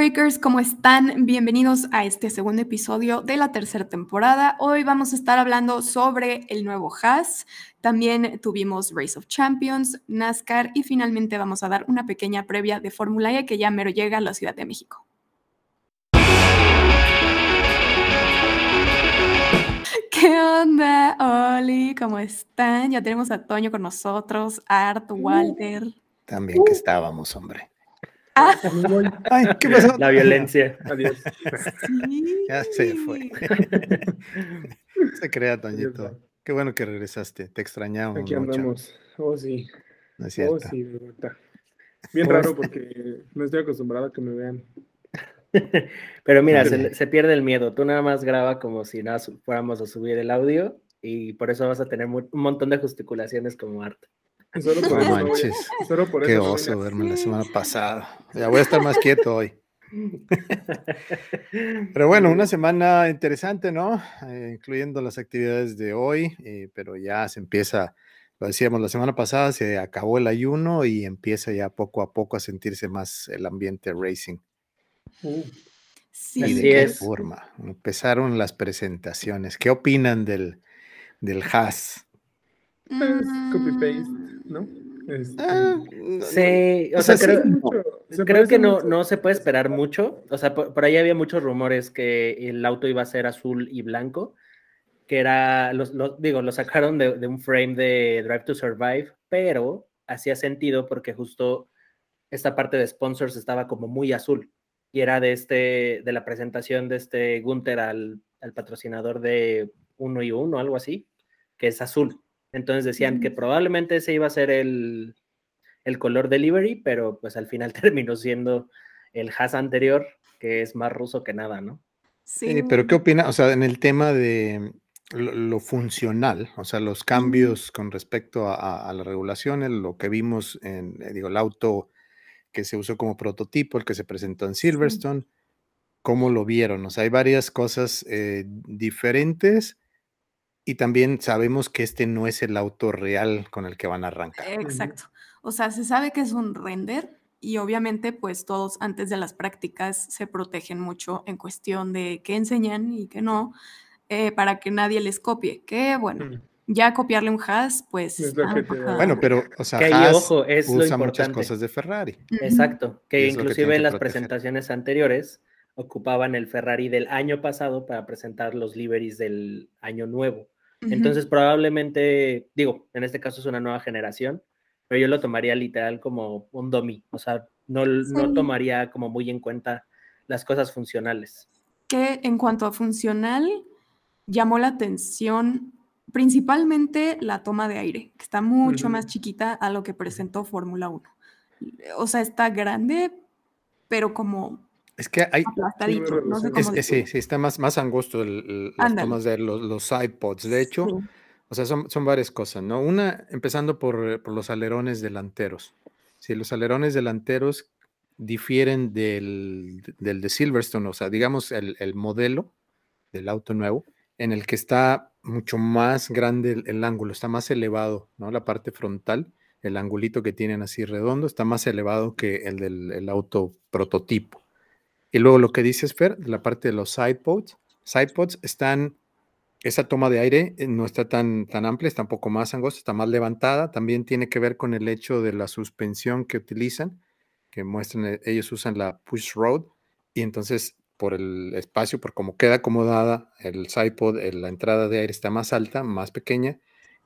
Breakers, ¿cómo están? Bienvenidos a este segundo episodio de la tercera temporada. Hoy vamos a estar hablando sobre el nuevo Haas. También tuvimos Race of Champions, NASCAR y finalmente vamos a dar una pequeña previa de Fórmula E que ya mero llega a la Ciudad de México. ¿Qué onda, Oli? ¿Cómo están? Ya tenemos a Toño con nosotros, Art, Walter. También que estábamos, hombre. Ah. Ay, ¿qué pasó? La violencia. Adiós. Sí. Ya se fue. se crea, Toñito. Qué bueno que regresaste. Te extrañamos Aquí mucho. andamos. Oh, sí. No es Oh, sí, de verdad. Bien raro porque no estoy acostumbrado a que me vean. Pero mira, se, se pierde el miedo. Tú nada más graba como si nada fuéramos a subir el audio y por eso vas a tener un montón de gesticulaciones como arte. Solo por No voy manches. solo por Qué eso. oso verme la semana pasada. Ya voy a estar más quieto hoy. Pero bueno, una semana interesante, ¿no? Eh, incluyendo las actividades de hoy, eh, pero ya se empieza, lo decíamos la semana pasada, se acabó el ayuno y empieza ya poco a poco a sentirse más el ambiente racing. Uh, Sí, ¿Y Así de qué es. forma? Empezaron las presentaciones. ¿Qué opinan del, del Haas? es copy paste, ¿no? Este, Ah, Sí, o sea, sea, creo, sí, mucho- se creo que no, mucho- no se puede esperar mucho. O sea, por, por ahí había muchos rumores que el auto iba a ser azul y blanco, que era, los, los- digo, lo sacaron de, de un frame de Drive to Survive, pero hacía sentido porque justo esta parte de sponsors estaba como muy azul y era de este, de la presentación de este Gunther al, al patrocinador de uno y uno, algo así, que es azul. Entonces decían que probablemente ese iba a ser el, el color delivery, pero pues al final terminó siendo el Haas anterior, que es más ruso que nada, ¿no? Sí. Eh, pero ¿qué opina? O sea, en el tema de lo, lo funcional, o sea, los cambios con respecto a, a- a las regulaciones, lo que vimos en, eh, digo, el auto que se usó como prototipo, el que se presentó en Silverstone, ¿cómo lo vieron? O sea, hay varias cosas eh, diferentes y también sabemos que este no es el auto real con el que van a arrancar. Exacto. O sea, se sabe que es un render y obviamente pues todos antes de las prácticas se protegen mucho en cuestión de qué enseñan y qué no, eh, para que nadie les copie. Que bueno, Mm. ya copiarle un has, pues... Es lo ah, que. Bueno, pero, o sea, Que ahí, Haas ojo, es lo usa muchas importante. cosas de Ferrari. Exacto, que es lo que inclusive tienen en que las proteger. presentaciones anteriores ocupaban el Ferrari del año pasado para presentar los liveries del año nuevo. Entonces probablemente, digo, en este caso es una nueva generación, pero yo lo tomaría literal como un dummy, o sea, no, no tomaría como muy en cuenta las cosas funcionales. que en cuanto a funcional, llamó la atención principalmente la toma de aire, que está mucho más chiquita a lo que presentó Fórmula 1. O sea, está grande, pero como Es que hay, aplastadito, no sé Es- cómo es, sí, sí, está más, más angosto el- el- tomas de los, los sidepods. De hecho, Sí. o sea, son, son varias cosas, ¿no? Una, empezando por, por los alerones delanteros. Si los alerones delanteros difieren del, del de Silverstone, o sea, digamos el, el modelo del auto nuevo, en el que está mucho más grande el, el ángulo, está más elevado, ¿no? La parte frontal, el angulito que tienen así redondo, está más elevado que el del el auto prototipo. Y luego lo que dices, Fer, la parte de los sidepods, sidepods están, esa toma de aire eh, no está tan, tan amplia, está un poco más angosta, está más levantada. También tiene que ver con el hecho de la suspensión que utilizan, que muestran, eh, ellos usan la push road, y entonces por el espacio, por cómo queda acomodada el sidepod, eh, la entrada de aire está más alta, más pequeña,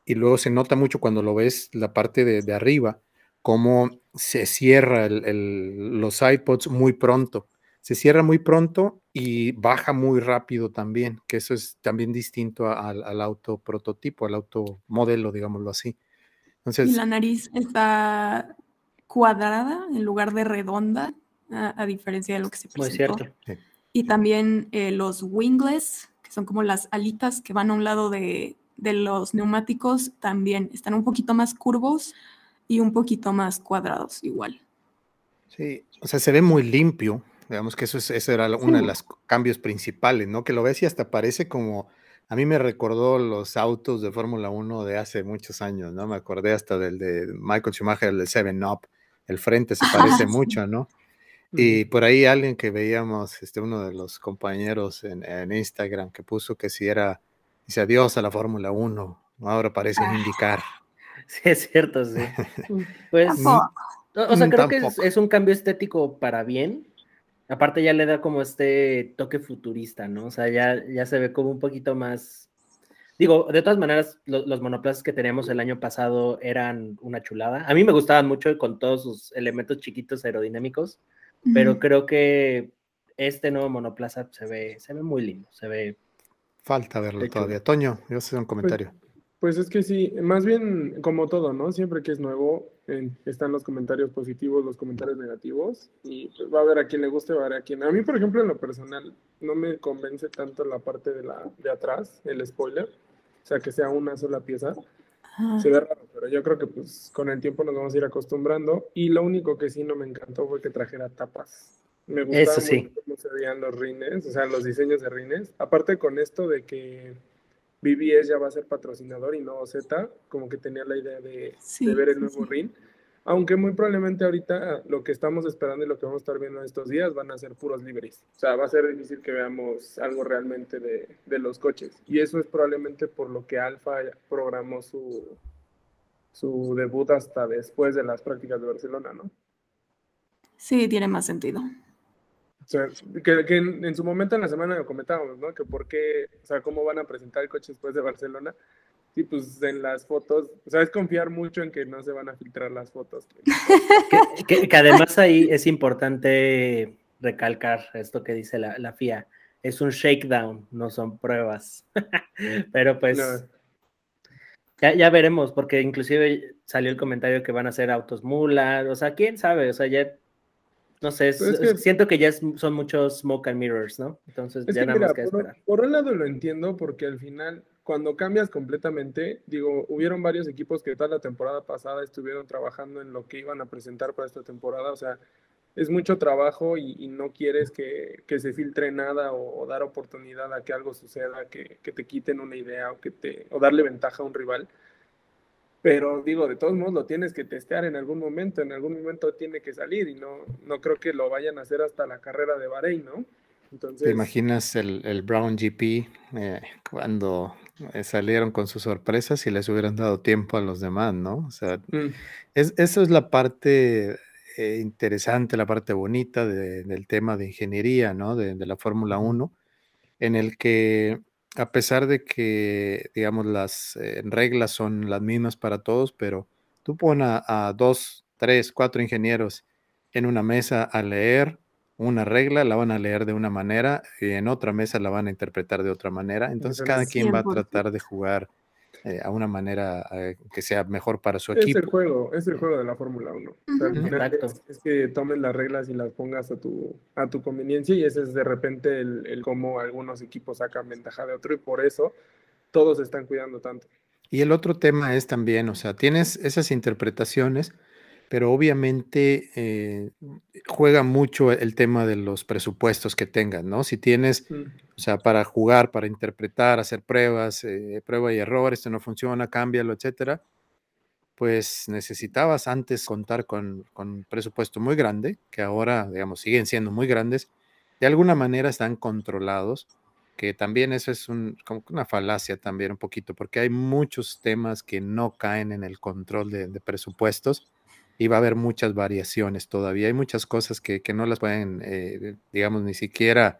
y luego se nota mucho cuando lo ves la parte de, de arriba, cómo se cierra el- el- los sidepods muy pronto se cierra muy pronto y baja muy rápido también, que eso es también distinto a- al, al auto prototipo, al auto modelo, digámoslo así. Y Entonces, la nariz está cuadrada en lugar de redonda, a, a diferencia de lo que se Muy presentó. cierto. Y también eh, los wingless, que son como las alitas que van a un lado de, de los neumáticos, también están un poquito más curvos y un poquito más cuadrados igual. sí, o sea, se ve muy limpio, digamos que eso, es, eso era uno de los cambios principales, ¿no? Que lo ves y hasta parece como, a mí me recordó los autos de Fórmula 1 de hace muchos años, ¿no? Me acordé hasta del de Michael Schumacher, el de Seven Up, el frente se parece mucho, ¿no? Y por ahí alguien que veíamos, este, uno de los compañeros en, en Instagram que puso que si era, dice adiós a la Fórmula 1, ahora parece Ah. indicar. Sí, es cierto, sí. Pues, Tampoco. o o sea, Mm, creo que es, tampoco. es un cambio estético para bien. Aparte ya le da como este toque futurista, ¿no? O sea, ya, ya se ve como un poquito más... Digo, de todas maneras, lo- los monoplazas que teníamos el año pasado eran una chulada. A mí me gustaban mucho con todos sus elementos chiquitos aerodinámicos, pero creo que este nuevo monoplaza se ve, se ve muy lindo, se ve... Falta verlo todavía. Toño, yo sé un comentario. Pues es que sí, más bien como todo, ¿no? Siempre que es nuevo, en- están los comentarios positivos, los comentarios negativos, y pues va a haber a quien le guste, va a haber a quien. A mí, por ejemplo, en lo personal, no me convence tanto la parte de la de atrás, el spoiler, o sea, que sea una sola pieza. Ajá. Se ve raro, pero yo creo que pues con el tiempo nos vamos a ir acostumbrando. Y lo único que sí no me encantó fue que trajera tapas. Me gustaba Eso sí. mucho cómo se veían los rines, o sea, los diseños de rines. Aparte con esto de que BBS ya va a ser patrocinador y no Z, como que tenía la idea de, Sí, de ver el nuevo sí. rin. Aunque muy probablemente ahorita lo que estamos esperando y lo que vamos a estar viendo estos días van a ser puros libres. O sea, va a ser difícil que veamos algo realmente de, de los coches. Y eso es probablemente por lo que Alfa programó su, su debut hasta después de las prácticas de Barcelona, ¿no? Sí, tiene más sentido. O sea, que, que en, en su momento en la semana lo comentábamos, ¿no? Que por qué, o sea, cómo van a presentar el coche después de Barcelona. Sí, pues en las fotos, o sea, es confiar mucho en que no se van a filtrar las fotos. Que, que- que además ahí es importante recalcar esto que dice la, la FIA. Es un shakedown, no son pruebas. Pero pues No. ya, ya veremos, porque inclusive salió el comentario que van a ser autos mula. O sea, quién sabe, o sea, ya no sé, es- que- siento que ya es- son muchos smoke and mirrors, ¿no? Entonces Es ya que nada mira, más que por, esperar. por un lado lo entiendo porque al final, cuando cambias completamente, digo, hubieron varios equipos que toda la temporada pasada estuvieron trabajando en lo que iban a presentar para esta temporada, o sea, es mucho trabajo y, y no quieres que, que se filtre nada o, o dar oportunidad a que algo suceda, que, que te quiten una idea o, que te, o darle ventaja a un rival. Pero digo, de todos modos lo tienes que testear en algún momento, en algún momento tiene que salir y no, no creo que lo vayan a hacer hasta la carrera de Bahrein, ¿no? Entonces, ¿Te imaginas el, el Brown GP eh, cuando eh, salieron con sus sorpresas y les hubieran dado tiempo a los demás, ¿no? O sea, mm, es, eso es la parte eh, interesante, la parte bonita de- del tema de ingeniería, ¿no? De, de la Fórmula 1, en el que a pesar de que, digamos, las eh, reglas son las mismas para todos, pero tú pones a, a dos, tres, cuatro ingenieros en una mesa a leer una regla, la van a leer de una manera y en otra mesa la van a interpretar de otra manera. Entonces cada quien va a 100%. tratar de jugar eh, a una manera eh, que sea mejor para su Es el equipo. juego, es el juego de la Fórmula 1. O sea, al Ujú. final Exacto. es, es que tomes las reglas y las pongas a tu, a tu conveniencia y ese es de repente el, el cómo algunos equipos sacan ventaja de otro y por eso todos se están cuidando tanto. Y el otro tema es también, o sea, tienes esas interpretaciones, pero obviamente eh, juega mucho el tema de los presupuestos que tengas, ¿no? Si tienes, Mm. o sea, para jugar, para interpretar, hacer pruebas, eh, prueba y error, esto no funciona, cámbialo, etcétera, pues necesitabas antes contar con, con un presupuesto muy grande, que ahora, digamos, siguen siendo muy grandes, de alguna manera están controlados, que también eso es un, como una falacia también un poquito, porque hay muchos temas que no caen en el control de, de presupuestos y va a haber muchas variaciones todavía. Hay muchas cosas que, que no las pueden, eh, digamos, ni siquiera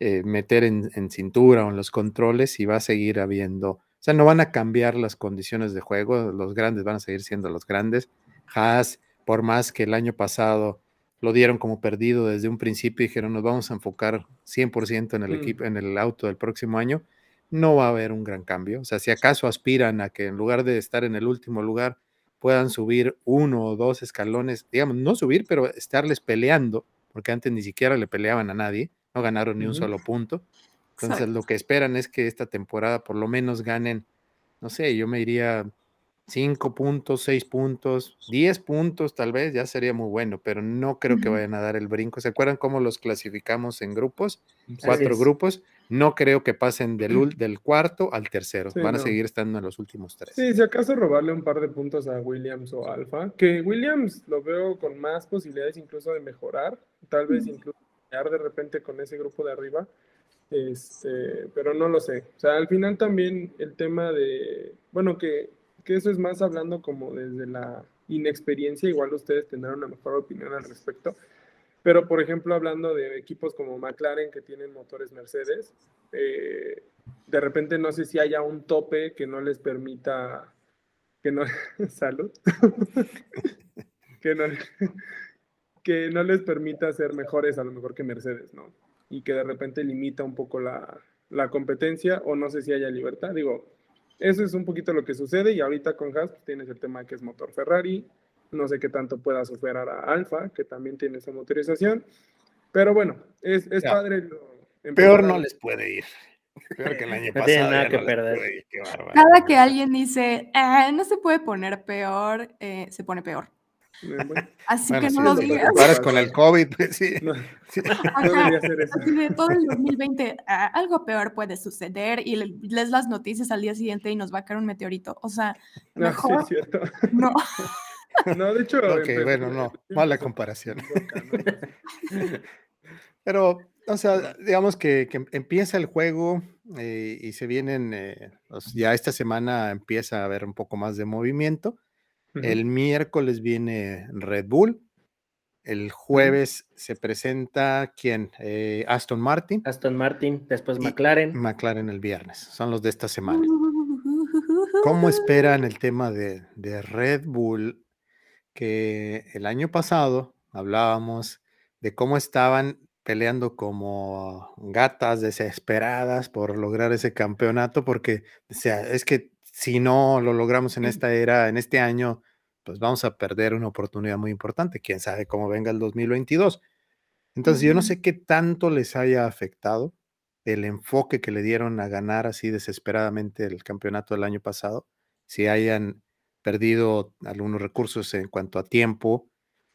eh, meter en, en cintura o en los controles y va a seguir habiendo, o sea, no van a cambiar las condiciones de juego, los grandes van a seguir siendo los grandes. Haas, por más que el año pasado lo dieron como perdido desde un principio y dijeron nos vamos a enfocar 100% en el Mm. equipo, en el auto del próximo año, no va a haber un gran cambio. O sea, si acaso aspiran a que en lugar de estar en el último lugar puedan subir uno o dos escalones, digamos, no subir, pero estarles peleando, porque antes ni siquiera le peleaban a nadie, no ganaron ni un solo punto. Entonces, Exacto. lo que esperan es que esta temporada por lo menos ganen, no sé, yo me iría 5 puntos, 6 puntos, 10 puntos tal vez, ya sería muy bueno, pero no creo que vayan a dar el brinco. ¿Se acuerdan cómo los clasificamos en grupos? Cuatro grupos. No creo que pasen del, del cuarto al tercero. Sí, Van a no. seguir estando en los últimos tres. Sí, si acaso robarle un par de puntos a Williams o Alfa, que Williams lo veo con más posibilidades incluso de mejorar, tal vez incluso de repente con ese grupo de arriba, este, pero no lo sé. O sea, al final también el tema de, bueno, que, que eso es más hablando como desde la inexperiencia, igual ustedes tendrán una mejor opinión al respecto. Pero, por ejemplo, hablando de equipos como McLaren que tienen motores Mercedes, eh, de repente no sé si haya un tope que no les permita, que no, salud, que no, que no les permita ser mejores a lo mejor que Mercedes, ¿no? Y que de repente limita un poco la, la competencia o no sé si haya libertad. Digo, eso es un poquito lo que sucede y ahorita con Haas pues, tienes el tema que es motor Ferrari, no sé qué tanto pueda superar a Alfa, que también tiene esa motorización, pero bueno, es, es Ya. padre. lo- Peor no les puede ir. Peor que el año No pasado. tienen nada ya que no les perder. puede ir, qué bárbaro. Cada que alguien dice, "Ah, no se puede poner peor, eh, se pone peor. Eh, Así Bueno, que sí, no lo digas. comparas con el COVID, pues sí. no, Sí. Ajá. no debería ser eso. Así de todo el 2020, "Ah, algo peor puede suceder y le- lees las noticias al día siguiente y nos va a caer un meteorito. O sea, No, sí, mejor es cierto. no. No, de hecho. Ok, empezó- bueno, no, empezó mala comparación. Pero, o sea, digamos que, que empieza el juego eh, y se vienen, eh, los- ya esta semana empieza a haber un poco más de movimiento. El miércoles viene Red Bull. El jueves se presenta, ¿quién? Eh, Aston Martin. Aston Martin, después Y- McLaren. McLaren el viernes. Son los de esta semana. ¿Cómo esperan el tema de, de Red Bull? Que el año pasado hablábamos de cómo estaban peleando como gatas desesperadas por lograr ese campeonato, porque, o sea, es que si no lo logramos en esta era, en este año, pues vamos a perder una oportunidad muy importante. Quién sabe cómo venga el 2022. Entonces, yo no sé qué tanto les haya afectado el enfoque que le dieron a ganar así desesperadamente el campeonato del año pasado, si hayan perdido algunos recursos en cuanto a tiempo,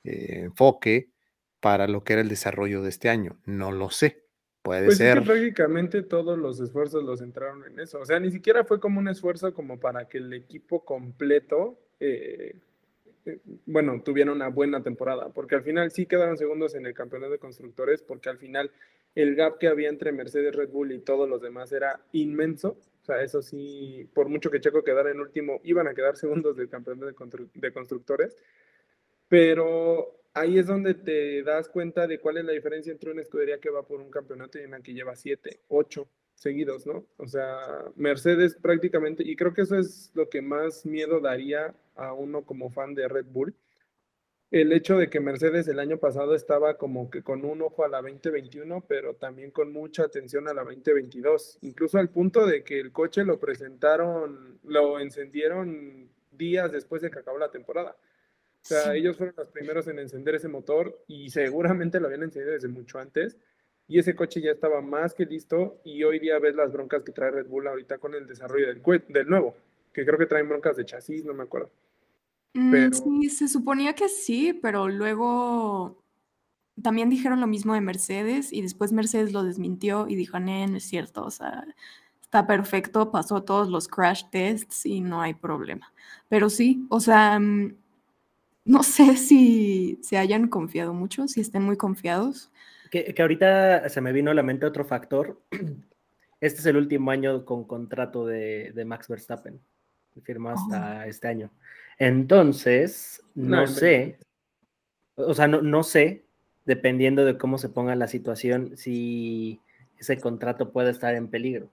eh, enfoque para lo que era el desarrollo de este año. No lo sé. Puede Pues es ser. que prácticamente todos los esfuerzos los centraron en eso. O sea, ni siquiera fue como un esfuerzo como para que el equipo completo, eh, eh, bueno, tuviera una buena temporada, porque al final sí quedaron segundos en el campeonato de constructores, porque al final el gap que había entre Mercedes, Red Bull y todos los demás era inmenso. O sea, eso sí, por mucho que Checo quedara en último, iban a quedar segundos del campeonato de, constru- de constructores. Pero ahí es donde te das cuenta de cuál es la diferencia entre una escudería que va por un campeonato y una que lleva siete, ocho seguidos, ¿no? O sea, Mercedes prácticamente, y creo que eso es lo que más miedo daría a uno como fan de Red Bull, el hecho de que Mercedes el año pasado estaba como que con un ojo a la 2021, pero también con mucha atención a la 2022, incluso al punto de que el coche lo presentaron, lo encendieron días después de que acabó la temporada. O sea, Sí. ellos fueron los primeros en encender ese motor y seguramente lo habían encendido desde mucho antes. Y ese coche ya estaba más que listo y hoy día ves las broncas que trae Red Bull ahorita con el desarrollo del, del nuevo, que creo que traen broncas de chasis, no me acuerdo. Mm, Pero- Sí, se suponía que sí, pero luego también dijeron lo mismo de Mercedes y después Mercedes lo desmintió y dijo, no, no es cierto, o sea, está perfecto, pasó todos los crash tests y no hay problema. Pero sí, o sea, mm, no sé si se hayan confiado mucho, si estén muy confiados. Que, que ahorita se me vino a la mente otro factor. Este es el último año con contrato de, de Max Verstappen. Firmó hasta este año. Entonces, no, No, sé, o sea, no, no sé, dependiendo de cómo se ponga la situación, si ese contrato puede estar en peligro.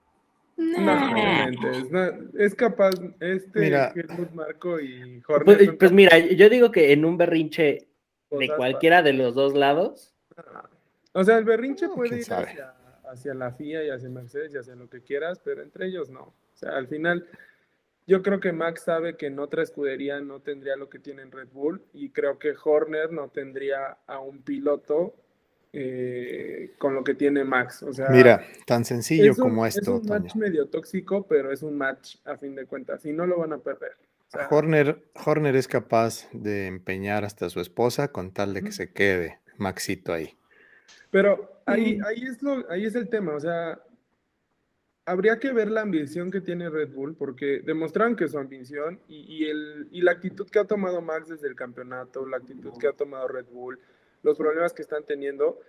No, Nah. es capaz, este Mira. Marco y Pues, pues mira, yo digo que en un berrinche de cualquiera de los dos lados, para- O sea, el berrinche No, puede ir hacia, hacia la FIA y hacia Mercedes y hacia lo que quieras, pero entre ellos no. O sea, al final, yo creo que Max sabe que en otra escudería no tendría lo que tiene en Red Bull y creo que Horner no tendría a un piloto eh, con lo que tiene Max. O sea, Mira, tan sencillo es un, como es esto, un Toño. match medio tóxico, pero es un match a fin de cuentas y no lo van a perder. O sea, Horner, Horner es capaz de empeñar hasta a su esposa con tal de que se quede Maxito ahí. Pero ahí, Sí. ahí, es lo, ahí es el tema, o sea, habría que ver la ambición que tiene Red Bull, porque demostraron que su ambición y, y el, y la actitud que ha tomado Max desde el campeonato, la actitud que ha tomado Red Bull, los problemas que están teniendo,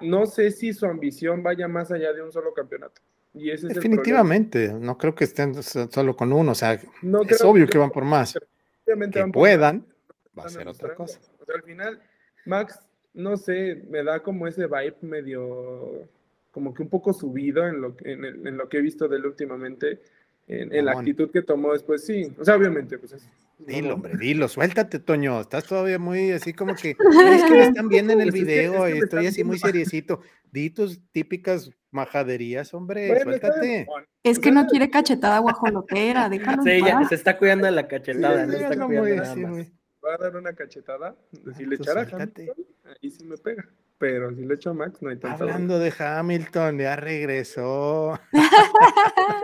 no sé si su ambición vaya más allá de un solo campeonato. Y ese es el. Definitivamente, no creo que estén so- solo con uno, o sea, No es obvio que van por más. Que puedan, va a ser otra cosa. O sea, al final, Max, no sé, me da como ese vibe medio, como que un poco subido en lo, que- en, el- en lo que he visto de él últimamente, en, en la Mamón. actitud que tomó después, sí. O sea, obviamente, pues es. Dilo, hombre, dilo, suéltate, Toño. Estás todavía muy así como que. "Ay, Es que me están viendo en el Pues es que- video es que estoy así muy viendo". seriecito. Di tus típicas majaderías, hombre, Bueno, suéltate. Es o que no quiere cachetada guajolotera, déjalo. Sí, ya paz. se está cuidando de la cachetada, Sí, no sí, está cuidando muy nada más. muy- Va a dar una cachetada. Si le echara ahí sí me pega. Pero si le echo a Max, no hay tanto. Hablando de Hamilton, ya regresó.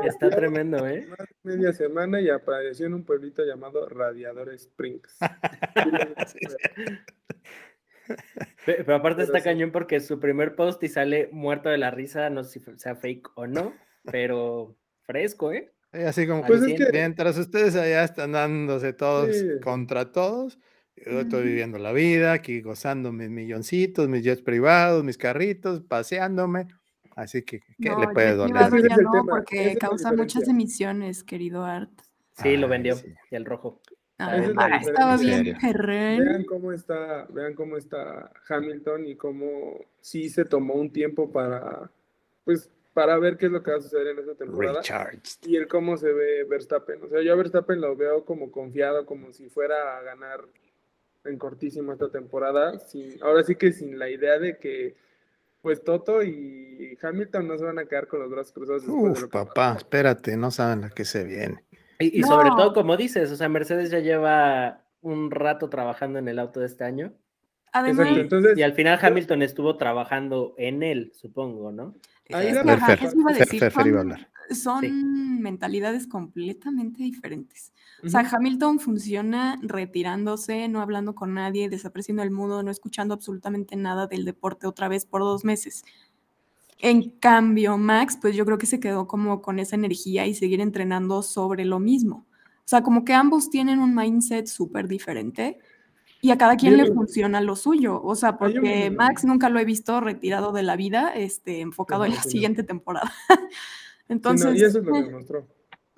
Está tremendo, ¿eh? Media semana y apareció en un pueblito llamado Radiador Springs. Pe- Pero aparte Pero está sí. cañón porque su primer post y sale muerto de la risa, no sé si sea fake o no, pero fresco, ¿eh? Así como Pues que es que- mientras ustedes allá están dándose todos Sí. contra todos, yo estoy viviendo la vida, aquí gozando mis milloncitos, mis jets privados, mis carritos, paseándome. Así que, ¿qué No, le puede doler? ya el no, porque causa muchas emisiones, querido Art. Sí, lo vendió, sí. y el rojo. Ah, es estaba bien. Vean cómo está, vean cómo está Hamilton y cómo sí se tomó un tiempo para, pues, para ver qué es lo que va a suceder en esta temporada. Recharged. Y el cómo se ve Verstappen. O sea, yo a Verstappen lo veo como confiado, como si fuera a ganar en cortísimo esta temporada. Sin, ahora sí que sin la idea de que, pues, Toto y Hamilton no se van a quedar con los brazos cruzados después de Uf, papá, espérate, no saben la que se viene. Y, y sobre todo, como dices, o sea, Mercedes ya lleva un rato trabajando en el auto de este año. Además, Exacto, entonces, Y al final Hamilton estuvo trabajando en él, supongo, ¿no? Ahí es la ajá, Fer, eso iba a decir, Fer, Fer iba a son- hablar. son Sí. mentalidades completamente diferentes. O sea. Hamilton funciona retirándose, no hablando con nadie, desapareciendo del mundo, no escuchando absolutamente nada del deporte otra vez por dos meses. En cambio, Max, pues yo creo que se quedó como con esa energía y seguir entrenando sobre lo mismo. O sea, como que ambos tienen un mindset súper diferente y a cada quien le funciona lo suyo. O sea, porque Max nunca lo he visto retirado de la vida, este, enfocado en la no. siguiente temporada. Sí, Entonces, y eso es lo que eh, demostró.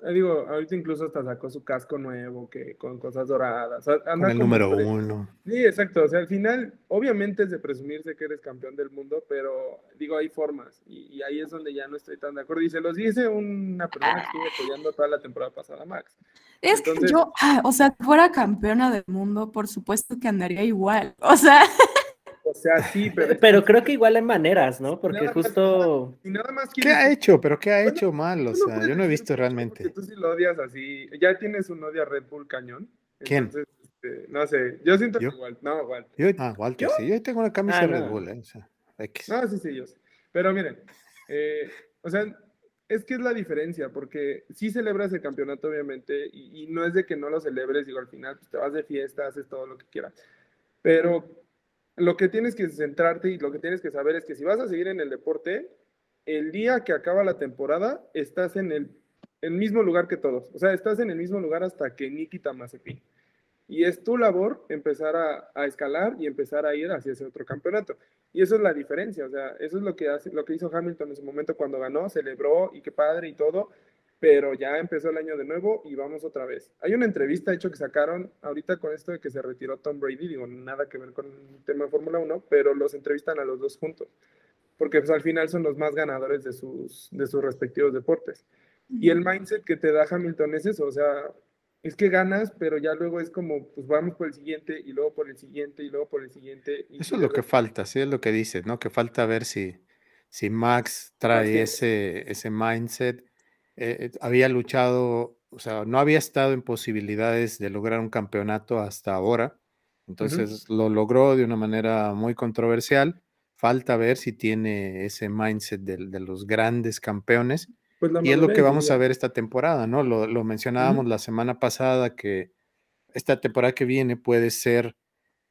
Eh, digo, ahorita incluso hasta sacó su casco nuevo, que con cosas doradas. o sea, Con el número pre- uno. Sí, exacto. O sea, al final, obviamente es de presumirse que eres campeón del mundo, pero digo, hay formas. Y, y ahí es donde ya no estoy tan de acuerdo. Y se los dice una persona que estuvo apoyando toda la temporada pasada, Max. Es que yo, ah, o sea, si fuera campeona del mundo, por supuesto que andaría igual. O sea, O sea, sí, pero. Pero creo que igual hay maneras, ¿no? Porque Nada más- justo... Y nada más ¿Qué ha hecho? ¿Pero qué ha Bueno, hecho mal? O no sea, puedes yo no he visto realmente. Tú sí lo odias así. Ya tienes un odio a Red Bull cañón. ¿Quién? Entonces, este, no sé. Yo siento ¿Yo? que igual. No, igual. Yo, ah, Walter, sí, yo tengo una camisa Ah, de Red no. Bull, eh, o sea, X. No, sí, sí, yo sé. Pero miren, eh, o sea, es que es la diferencia, porque sí celebras el campeonato, obviamente, y, y no es de que no lo celebres, digo, al final pues, te vas de fiesta, haces todo lo que quieras. Pero lo que tienes que centrarte y lo que tienes que saber es que si vas a seguir en el deporte, el día que acaba la temporada, estás en el, el mismo lugar que todos. O sea, estás en el mismo lugar hasta que Nikita Mazepin. Y es tu labor empezar a, a escalar y empezar a ir hacia ese otro campeonato. Y eso es la diferencia, o sea, eso es lo que, hace, lo que hizo Hamilton en su momento cuando ganó, celebró y qué padre y todo, pero ya empezó el año de nuevo y vamos otra vez. Hay una entrevista, hecho, que sacaron ahorita con esto de que se retiró Tom Brady, digo, nada que ver con el tema de Fórmula 1, pero los entrevistan a los dos juntos, porque pues al final son los más ganadores de sus, de sus respectivos deportes. Y el mindset que te da Hamilton es eso, o sea, es que ganas, pero ya luego es como, pues vamos por el siguiente y luego por el siguiente y luego por el siguiente. y Eso es lo que falta, sí, es lo que dices, ¿no? Que falta ver si, si Max trae es. ese, ese mindset. Eh, eh, había luchado, o sea, no había estado en posibilidades de lograr un campeonato hasta ahora. Entonces lo logró de una manera muy controversial. Falta ver si tiene ese mindset de, de los grandes campeones. Pues Y es lo que vamos a ver esta temporada, ¿no? Lo, lo mencionábamos la semana pasada que esta temporada que viene puede ser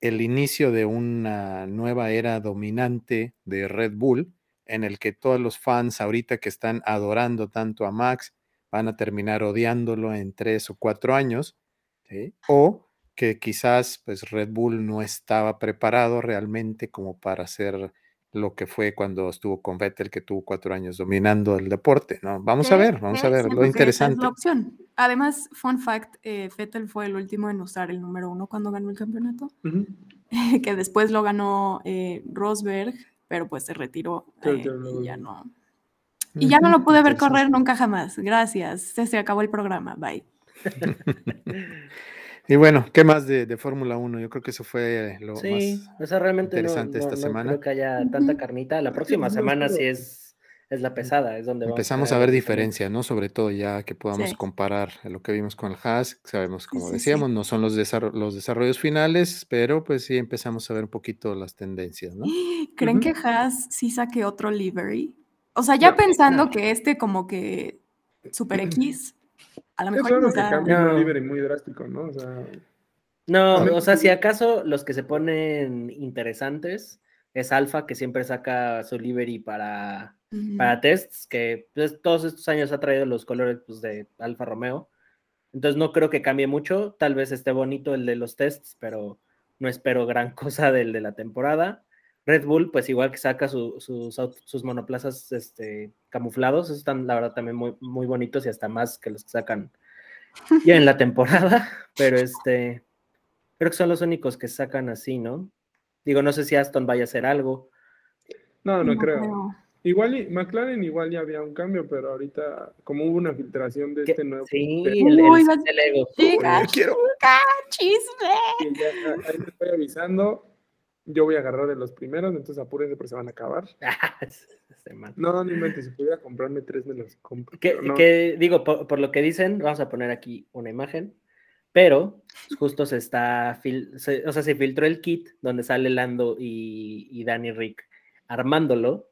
el inicio de una nueva era dominante de Red Bull, en el que todos los fans ahorita que están adorando tanto a Max van a terminar odiándolo en tres o cuatro años, ¿sí? O que quizás pues Red Bull no estaba preparado realmente como para hacer lo que fue cuando estuvo con Vettel, que tuvo cuatro años dominando el deporte, ¿no? Vamos a ver, vamos a ver, lo interesante. Es la opción. Además, fun fact, eh, Vettel fue el último en usar el número uno cuando ganó el campeonato, que después lo ganó eh, Rosberg, pero pues se retiró eh, y ya no. Y ya no lo pude ver correr nunca jamás. Gracias. Se, se acabó el programa. Bye. Y bueno, ¿qué más de, de Fórmula 1? Yo creo que eso fue lo Sí, más... o sea, realmente no, interesante no- esta no semana. creo que haya tanta carnita. La próxima no, semana sí es, es la pesada, es donde vamos Empezamos a ver ver los cambios. diferencias, ¿no? Sobre todo ya que podamos Sí. comparar lo que vimos con el Haas, sabemos, como sí, sí. decíamos, no son los, desarro- los desarrollos finales, pero pues sí empezamos a ver un poquito las tendencias, ¿no? ¿Creen que Haas sí saque otro livery? O sea, ya No, pensando no. que este como que Super X, a lo Es mejor nos que No. un livery muy drástico, ¿no? O sea, No, A o sea, si acaso los que se ponen interesantes es Alfa, que siempre saca su livery para, Ujú. para tests, que pues, todos estos años ha traído los colores pues, de Alfa Romeo. Entonces no creo que cambie mucho. Tal vez esté bonito el de los tests, pero no espero gran cosa del de la temporada. Red Bull, pues igual que saca su- sus, sus monoplazas este, camuflados, están la verdad también muy, muy bonitos y hasta más que los que sacan ya en la temporada, pero este, creo que son los únicos que sacan así, ¿no? Digo, no sé si Aston vaya a hacer algo. no, no, No creo. creo. Igual y McLaren igual ya había un cambio, pero ahorita, como hubo una filtración de este nuevo. sí, de- el, Uy, ego. Chica, quiero- chica, chisme. ya, ahí les estoy avisando. Yo voy a agarrar de los primeros, entonces apúrense porque se van a acabar. Man. No, no inventes, si pudiera comprarme tres me los compro. Que, pero no. que, digo, por, por lo que dicen, vamos a poner aquí una imagen, pero justo se está, fil- se- o sea, se filtró el kit donde sale Lando y, y Danny Rick armándolo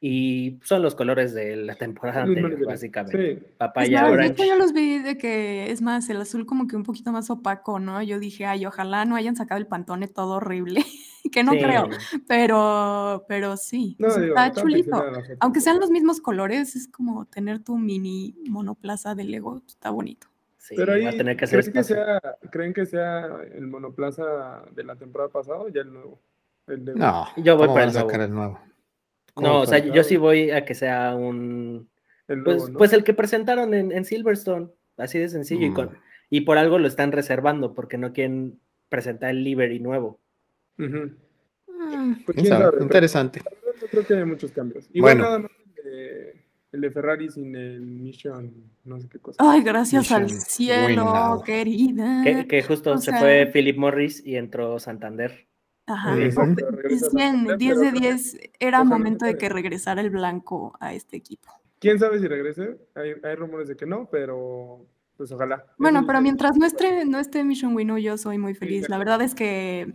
y son los colores de la temporada anterior, básicamente. Sí, Papaya más, orange. yo los vi de que, es más, el azul como que un poquito más opaco, ¿no? Yo dije, ay, ojalá no hayan sacado el pantone todo horrible, que no Sí, creo, pero, pero sí, o no, sea, digo, está está chulito. Aunque sean los mismos colores, es como tener tu mini monoplaza de Lego, está bonito. Sí, Pero ahí, va a tener que hacer ¿creen que, sea, ¿creen que sea el monoplaza de la temporada pasada o ya el nuevo? El de- No, Yo voy ¿cómo para el nuevo. sacar el nuevo? ¿Cómo No, o sea, yo sí voy a que sea un... el nuevo, Pues, ¿no? pues el que presentaron en, en Silverstone, así de sencillo, y, Mm. con- y por algo lo están reservando, porque no quieren presentar el livery nuevo. Mm, Pues, quién quién sabe, sabe, pero- Interesante. Yo creo que hay muchos cambios. Igual Bueno. nada más de, el de Ferrari sin el Mission, no sé qué cosa. Ay, gracias al cielo, querida. Que, que justo o se sea- fue Philip Morris y entró Santander. Ajá. Sí, Ujú. exacto, regresa a 100, Santander, 10 de pero 10, era momento de que regresara el blanco a este equipo. ¿Quién sabe si regrese? Hay, hay rumores de que no, pero pues ojalá. Bueno, pero mientras no esté, no esté Mission Winnow, yo soy muy feliz. La verdad es que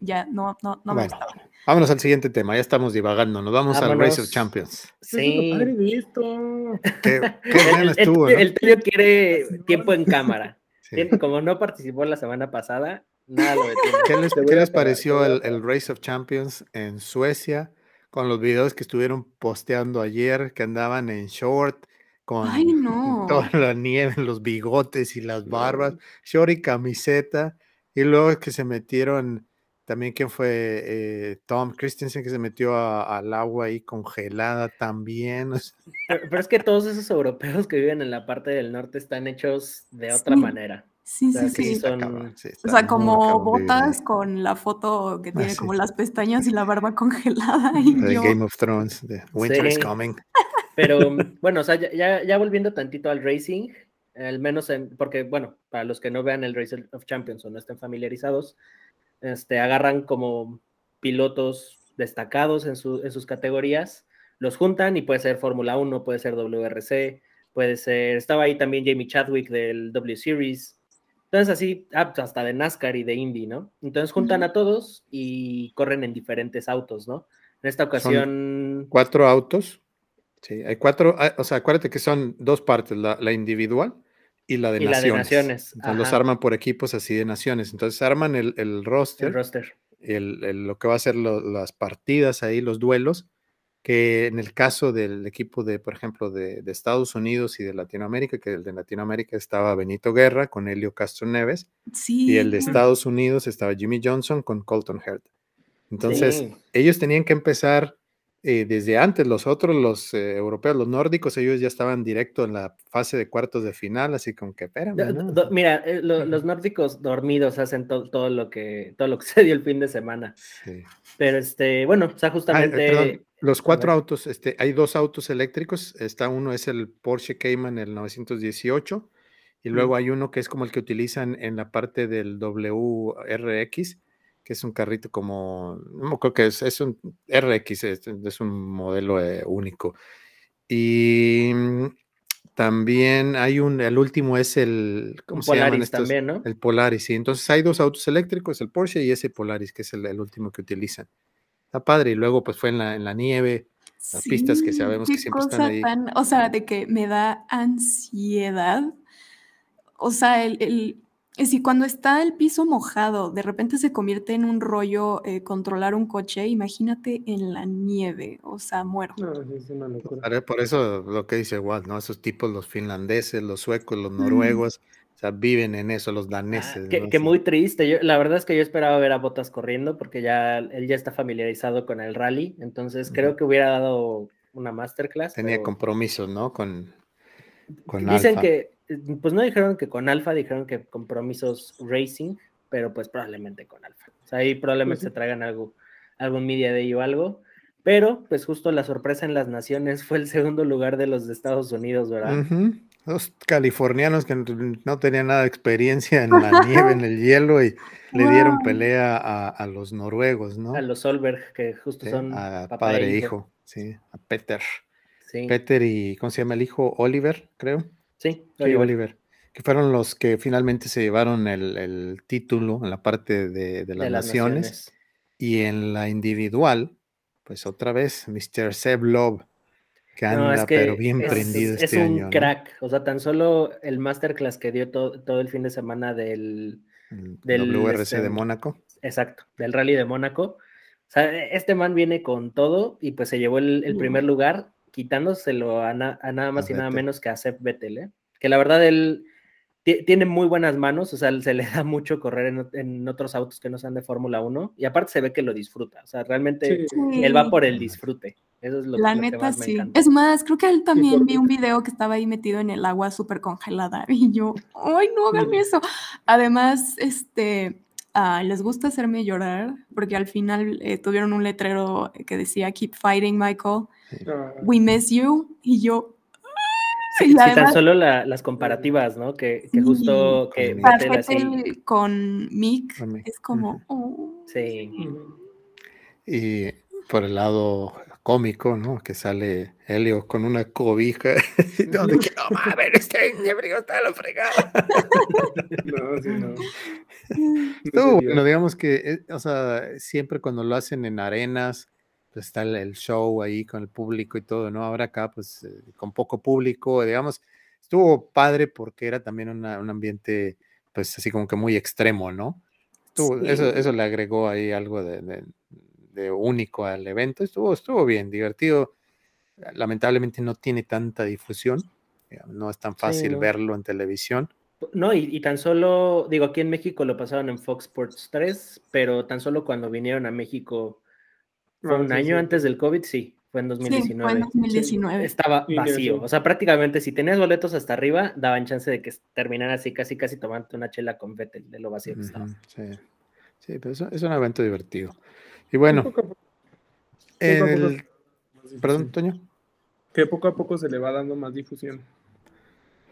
ya no, no, no me Bueno, gustaba. vámonos al siguiente tema. Ya estamos divagando. Nos vamos al Race of. Champions. Sí. Qué, qué El, estuvo, el- ¿no? el tuyo quiere tiempo en cámara. Sí. Como no participó la semana pasada, nada lo detiene. ¿Qué les, qué pareció el, el Race of Champions en Suecia? Con los videos que estuvieron posteando ayer, que andaban en short, con Ay, no. toda la nieve, los bigotes y las barbas, short y camiseta, y luego que se metieron, también quién fue Eh, Tom Christensen, que se metió a- al agua ahí congelada también. o sea, Pero, pero es que todos esos europeos que viven en la parte del norte están hechos de otra Sí. manera. Sí, O sea, sí, sí. son- O sea, como botas con la foto que tiene sí. como las pestañas y la barba congelada. Y De yo, Game of Thrones, de Winter is. Coming. Pero bueno, o sea, ya, ya, ya volviendo tantito al racing, al menos en, porque bueno, para los que no vean el Race of Champions o no estén familiarizados, este, agarran como pilotos destacados en, su- en sus categorías, los juntan y puede ser Fórmula 1, puede ser WRC, puede ser, estaba ahí también Jamie Chadwick del W Series, entonces así, ah, pues, hasta de NASCAR y de Indy, ¿no? Entonces juntan a todos y corren en diferentes autos, ¿no? En esta ocasión... Cuatro autos. Sí, hay cuatro, ah, o sea, acuérdate que son dos partes, la, la individual y la de Y la de naciones. naciones, Entonces, los arman por equipos así de naciones. Entonces arman el, el roster, El roster. el- el- lo que va a ser lo- las partidas ahí, los duelos, que en el caso del equipo de, por ejemplo, de, de Estados Unidos y de Latinoamérica, que el de Latinoamérica estaba Benito Guerra con Helio Castro Neves, Sí. y el de Estados Unidos estaba Jimmy Johnson con Colton Hurt. Entonces, Sí. ellos tenían que empezar eh, desde antes, los otros, los eh, europeos, los nórdicos, ellos ya estaban directo en la fase de cuartos de final, así como que, espérame, Do- ¿no? do- mira, eh, lo- los nórdicos dormidos hacen to- todo lo que todo lo que se dio el fin de semana. Sí. Pero este, bueno, o sea, Ah, eh, justamente perdón, los cuatro autos, este, hay dos autos eléctricos, está uno es el Porsche Cayman el 918 y luego hay uno que es como el que utilizan en la parte del WRX, que es un carrito como, no me acuerdo que es, es un RX, es, es un modelo eh, único. Y mm, también hay un, el último es el, ¿cómo un se llaman Polaris estos? también, ¿no? El Polaris, sí. Entonces hay dos autos eléctricos, el Porsche y ese Polaris, que es el, el último que utilizan. Está padre. Y luego pues fue en la, en la nieve, las pistas que sabemos que siempre están cosa ahí. tan- o sea, de que me da ansiedad. O sea, el, el- si cuando está el piso mojado, de repente se convierte en un rollo eh, controlar un coche, imagínate en la nieve, o sea, muero. No, es una locura. Por- eso lo que dice Walt, ¿no? Esos tipos, los finlandeses, los suecos, los Mm. noruegos, o sea, viven en eso, los Ah, daneses. que, ¿no? que muy triste. Yo, la verdad es que yo esperaba ver a Botas corriendo porque ya él ya está familiarizado con el rally, entonces creo que hubiera dado una masterclass. Tenía pero compromisos, ¿no? Con, con Dicen Alfa. que, pues no dijeron que con Alfa, dijeron que compromisos racing, pero pues probablemente con Alfa. O sea, ahí probablemente sí. se traigan algo, algún media day o algo. Pero, pues justo la sorpresa en las naciones fue el segundo lugar de los de Estados Unidos, ¿verdad? Los californianos que no tenían nada de experiencia en la nieve, en el hielo, y le dieron pelea a, a los noruegos, ¿no? A los Solberg, que justo Sí, son a papá padre e e hijo. hijo, sí, a Peter. Sí, Peter y, ¿cómo se llama el hijo? Oliver, creo. Sí, Sí, Oliver. Que fueron los que finalmente se llevaron el, el título en la parte de, de las, de las naciones. naciones. Y en la individual, pues otra vez, Mr. Seb Love, que anda No, es que pero bien es, prendido es este un año. ¿no? crack. O sea, tan solo el masterclass que dio to- todo el fin de semana del, El del, WRC este, de Mónaco. exacto, del rally de Mónaco. O sea, este man viene con todo y pues se llevó el, el primer lugar, quitándoselo a, na- a nada más y nada Vettel. menos que a Seb Vettel, ¿eh? Que la verdad él ti- tiene muy buenas manos, o sea, se le da mucho correr en, ot- en otros autos que no sean de Fórmula 1 y aparte se ve que lo disfruta, o sea, realmente Sí. él va por el disfrute. Eso es lo, La lo que neta, más me sí. Es más, creo que él también vi un video que estaba ahí metido en el agua súper congelada y yo, ¡ay, no hagan eso! Además, este, ah, les gusta hacerme llorar porque al final eh, tuvieron un letrero que decía Keep fighting, Michael, we miss you, y yo... Sí, y sí, tan solo la- las comparativas, ¿no? Que, que Sí, justo que así. Con Mick es como... "Oh". Sí. Y por el lado cómico, ¿no? Que sale Helio con una cobija. donde que no mames, este frío está la fregada. No, sí, no. Estuvo sería. bueno, digamos que, eh, o sea, siempre cuando lo hacen en arenas, pues está el, el show ahí con el público y todo, ¿no? Ahora acá, pues, eh, con poco público, digamos, estuvo padre porque era también una- un ambiente, pues, así como que muy extremo, ¿no? Estuvo- eso, Sí. eso le agregó ahí algo de, de- de único al evento. Estuvo, estuvo bien, divertido. Lamentablemente no tiene tanta difusión. digamos, No es tan fácil no. verlo en televisión. No, y, y tan solo, digo, aquí en México lo pasaron en Fox Sports 3, pero tan solo cuando vinieron a México fue un sí, año sí. antes del COVID, sí, fue en Sí, 2019. fue en 2019. Estaba vacío, eso. o sea, prácticamente si tenías boletos hasta arriba, daban chance de que terminara así, casi, casi tomando una chela con Vettel de lo vacío que estaba. Ujú, Sí, sí, pero es, es un evento divertido. Y bueno, Poco el- perdón. Toño. Que poco a poco se le va dando más difusión.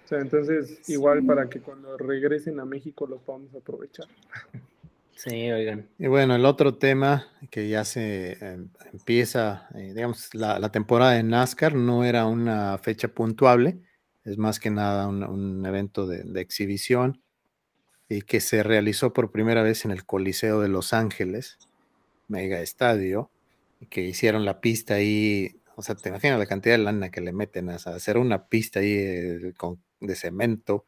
O sea, entonces, igual Sí. para que cuando regresen a México los podamos aprovechar. Sí, oigan. Y bueno, el otro tema que ya se em, empieza, eh, digamos, la, la temporada de NASCAR no era una fecha puntuable, es más que nada un, un evento de, de exhibición y que se realizó por primera vez en el Coliseo de Los Ángeles, mega estadio, y que hicieron la pista ahí o sea, te imaginas la cantidad de lana que le meten a hacer una pista ahí eh, de cemento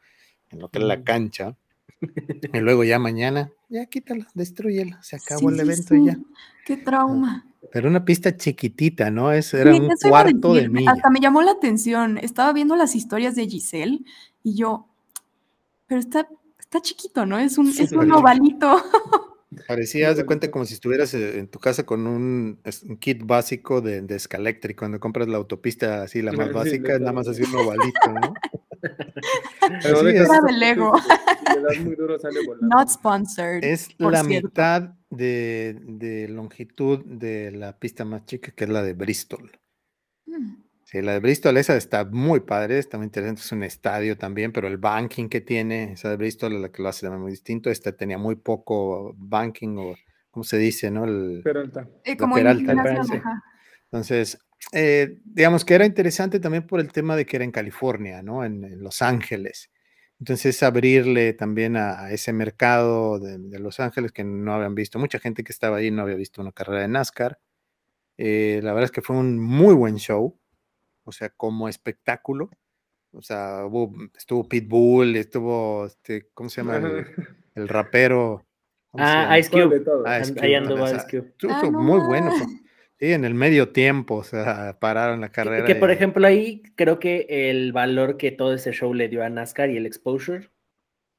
en lo que es la Mm. cancha. Y luego ya mañana, ya quítala, destruyela, se acabó Sí, el sí, evento y ya. sí. Qué trauma. Pero una pista chiquitita, ¿no? Es, era Sí, un cuarto de milla. Hasta me llamó la atención. Estaba viendo las historias de Giselle y yo, pero está, está chiquito, ¿no? Es un, es Súper un ovalito. Parecía, haz de cuenta como si estuvieras eh, en tu casa con un, es- un kit básico de, de Scalectric, cuando compras la autopista así, la más Sí, básica, de es nada más así un ovalito, ¿no? Pero es. Lego. Muy duro, sale volando. Not sponsored. La cierto. mitad de, de longitud de la pista más chica, que es la de Bristol. Mm. Sí, la de Bristol, esa está muy padre, está muy interesante, es un estadio también, pero el banking que tiene, esa de Bristol es la que lo hace muy distinto, esta tenía muy poco banking o, ¿cómo se dice, no? El, Peralta. Eh, como Peralta. Entonces, eh, digamos que era interesante también por el tema de que era en California, ¿no? En, en Los Ángeles. Entonces, abrirle también a, a ese mercado de, de Los Ángeles que no habían visto, mucha gente que estaba ahí no había visto una carrera de NASCAR. Eh, la verdad es que fue un muy buen show, o sea, como espectáculo. O sea, hubo- estuvo Pitbull, estuvo, este, ¿cómo se llama? El, el rapero. ¿cómo se Ah, llama? Ice Cube. Ah, Ice ahí Cube, Ice Cube. estuvo Ah, no muy bueno. Sí, en el medio tiempo, o sea, pararon la Que, carrera. que, por y- ejemplo ahí creo que el valor que todo ese show le dio a NASCAR y el exposure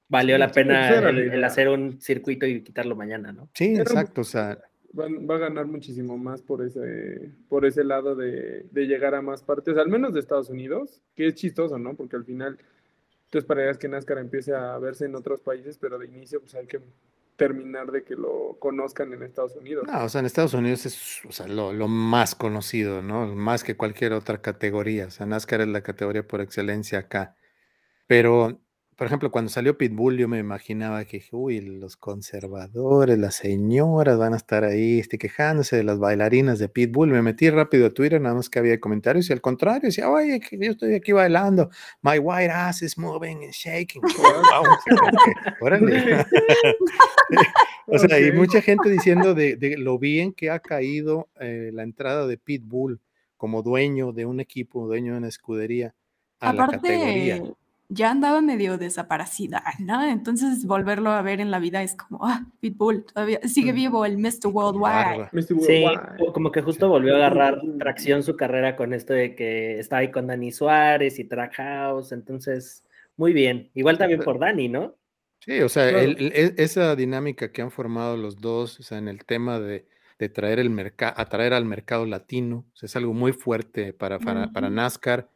valió Sí, la sí, pena era el, el hacer un circuito y quitarlo mañana, ¿no? Sí, Era un- exacto, o sea, Van- va a ganar muchísimo más por ese, por ese lado de, de llegar a más partes, al menos de Estados Unidos, que es chistoso, ¿no? Porque al final tú esperarías que NASCAR empiece a verse en otros países, pero de inicio pues hay que terminar de que lo conozcan en Estados Unidos. no, o sea, en Estados Unidos es lo, lo más conocido, ¿no? Más que cualquier otra categoría. O sea, NASCAR es la categoría por excelencia acá. Pero, por ejemplo, cuando salió Pitbull, yo me imaginaba que, uy, los conservadores, las señoras van a estar ahí este, quejándose de las bailarinas de Pitbull. Me metí rápido a Twitter, nada más que había comentarios, y al contrario, decía, oye, que yo estoy aquí bailando. My white ass is moving and shaking. Órale. O sea, y Ok. mucha gente diciendo de, de lo bien que ha caído eh, la entrada de Pitbull como dueño de un equipo, dueño de una escudería a la categoría. Ya andaba medio desaparecida, ¿no? Entonces volverlo a ver en la vida es como, ah, Pitbull, todavía sigue Mm. vivo el Mr. Worldwide. Sí, como que justo volvió a agarrar tracción su carrera con esto de que estaba ahí con Dani Suárez y Trackhouse, entonces, muy bien. Igual también por Dani, ¿no? Sí, o sea, el- el- e- esa dinámica que han formado los dos, o sea, en el tema de, de traer el mercado, atraer al mercado latino, o sea, es algo muy fuerte para, para, para. NASCAR.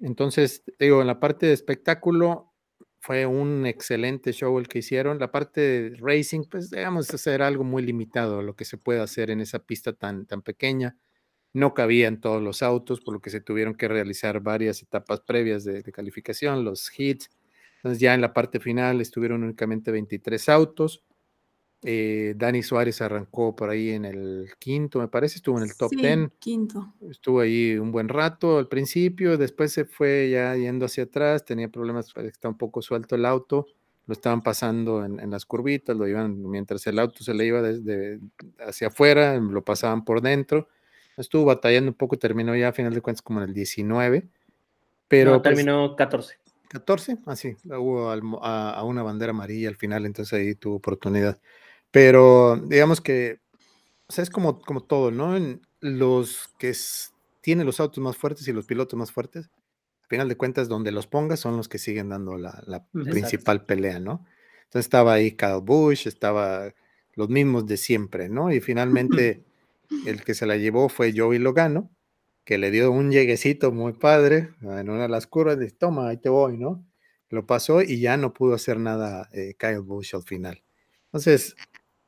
Entonces, digo, en la parte de espectáculo fue un excelente show el que hicieron. La parte de racing, pues, digamos, hacer algo muy limitado, lo que se puede hacer en esa pista tan, tan pequeña. No cabían todos los autos, por lo que se tuvieron que realizar varias etapas previas de, de calificación, los hits. Entonces ya en la parte final estuvieron únicamente 23 autos. Eh, Dani Suárez arrancó por ahí en el quinto, me parece, estuvo en el top Sí, 10 quinto. estuvo ahí un buen rato al principio, después se fue ya yendo hacia atrás, tenía problemas, parece que está un poco suelto el auto, lo estaban pasando en, en las curvitas, lo iban, mientras el auto se le iba desde hacia afuera, lo pasaban por dentro, estuvo batallando un poco, terminó ya a final de cuentas como en el 19, pero no, pues, terminó 14. 14, así, hubo al- a, a una bandera amarilla al final, entonces ahí tuvo oportunidad. Pero digamos que, o sea, es como, como todo, ¿no? En los que s- tienen los autos más fuertes y los pilotos más fuertes, al final de cuentas, donde los pongas son los que siguen dando la, principal pelea, ¿no? Entonces estaba ahí Kyle Busch, estaba los mismos de siempre, ¿no? Y finalmente el que se la llevó fue Joey Logano, que le dio un lleguecito muy padre en una de las curvas, de toma, ahí te voy, ¿no? Lo pasó y ya no pudo hacer nada eh, Kyle Busch al final. Entonces,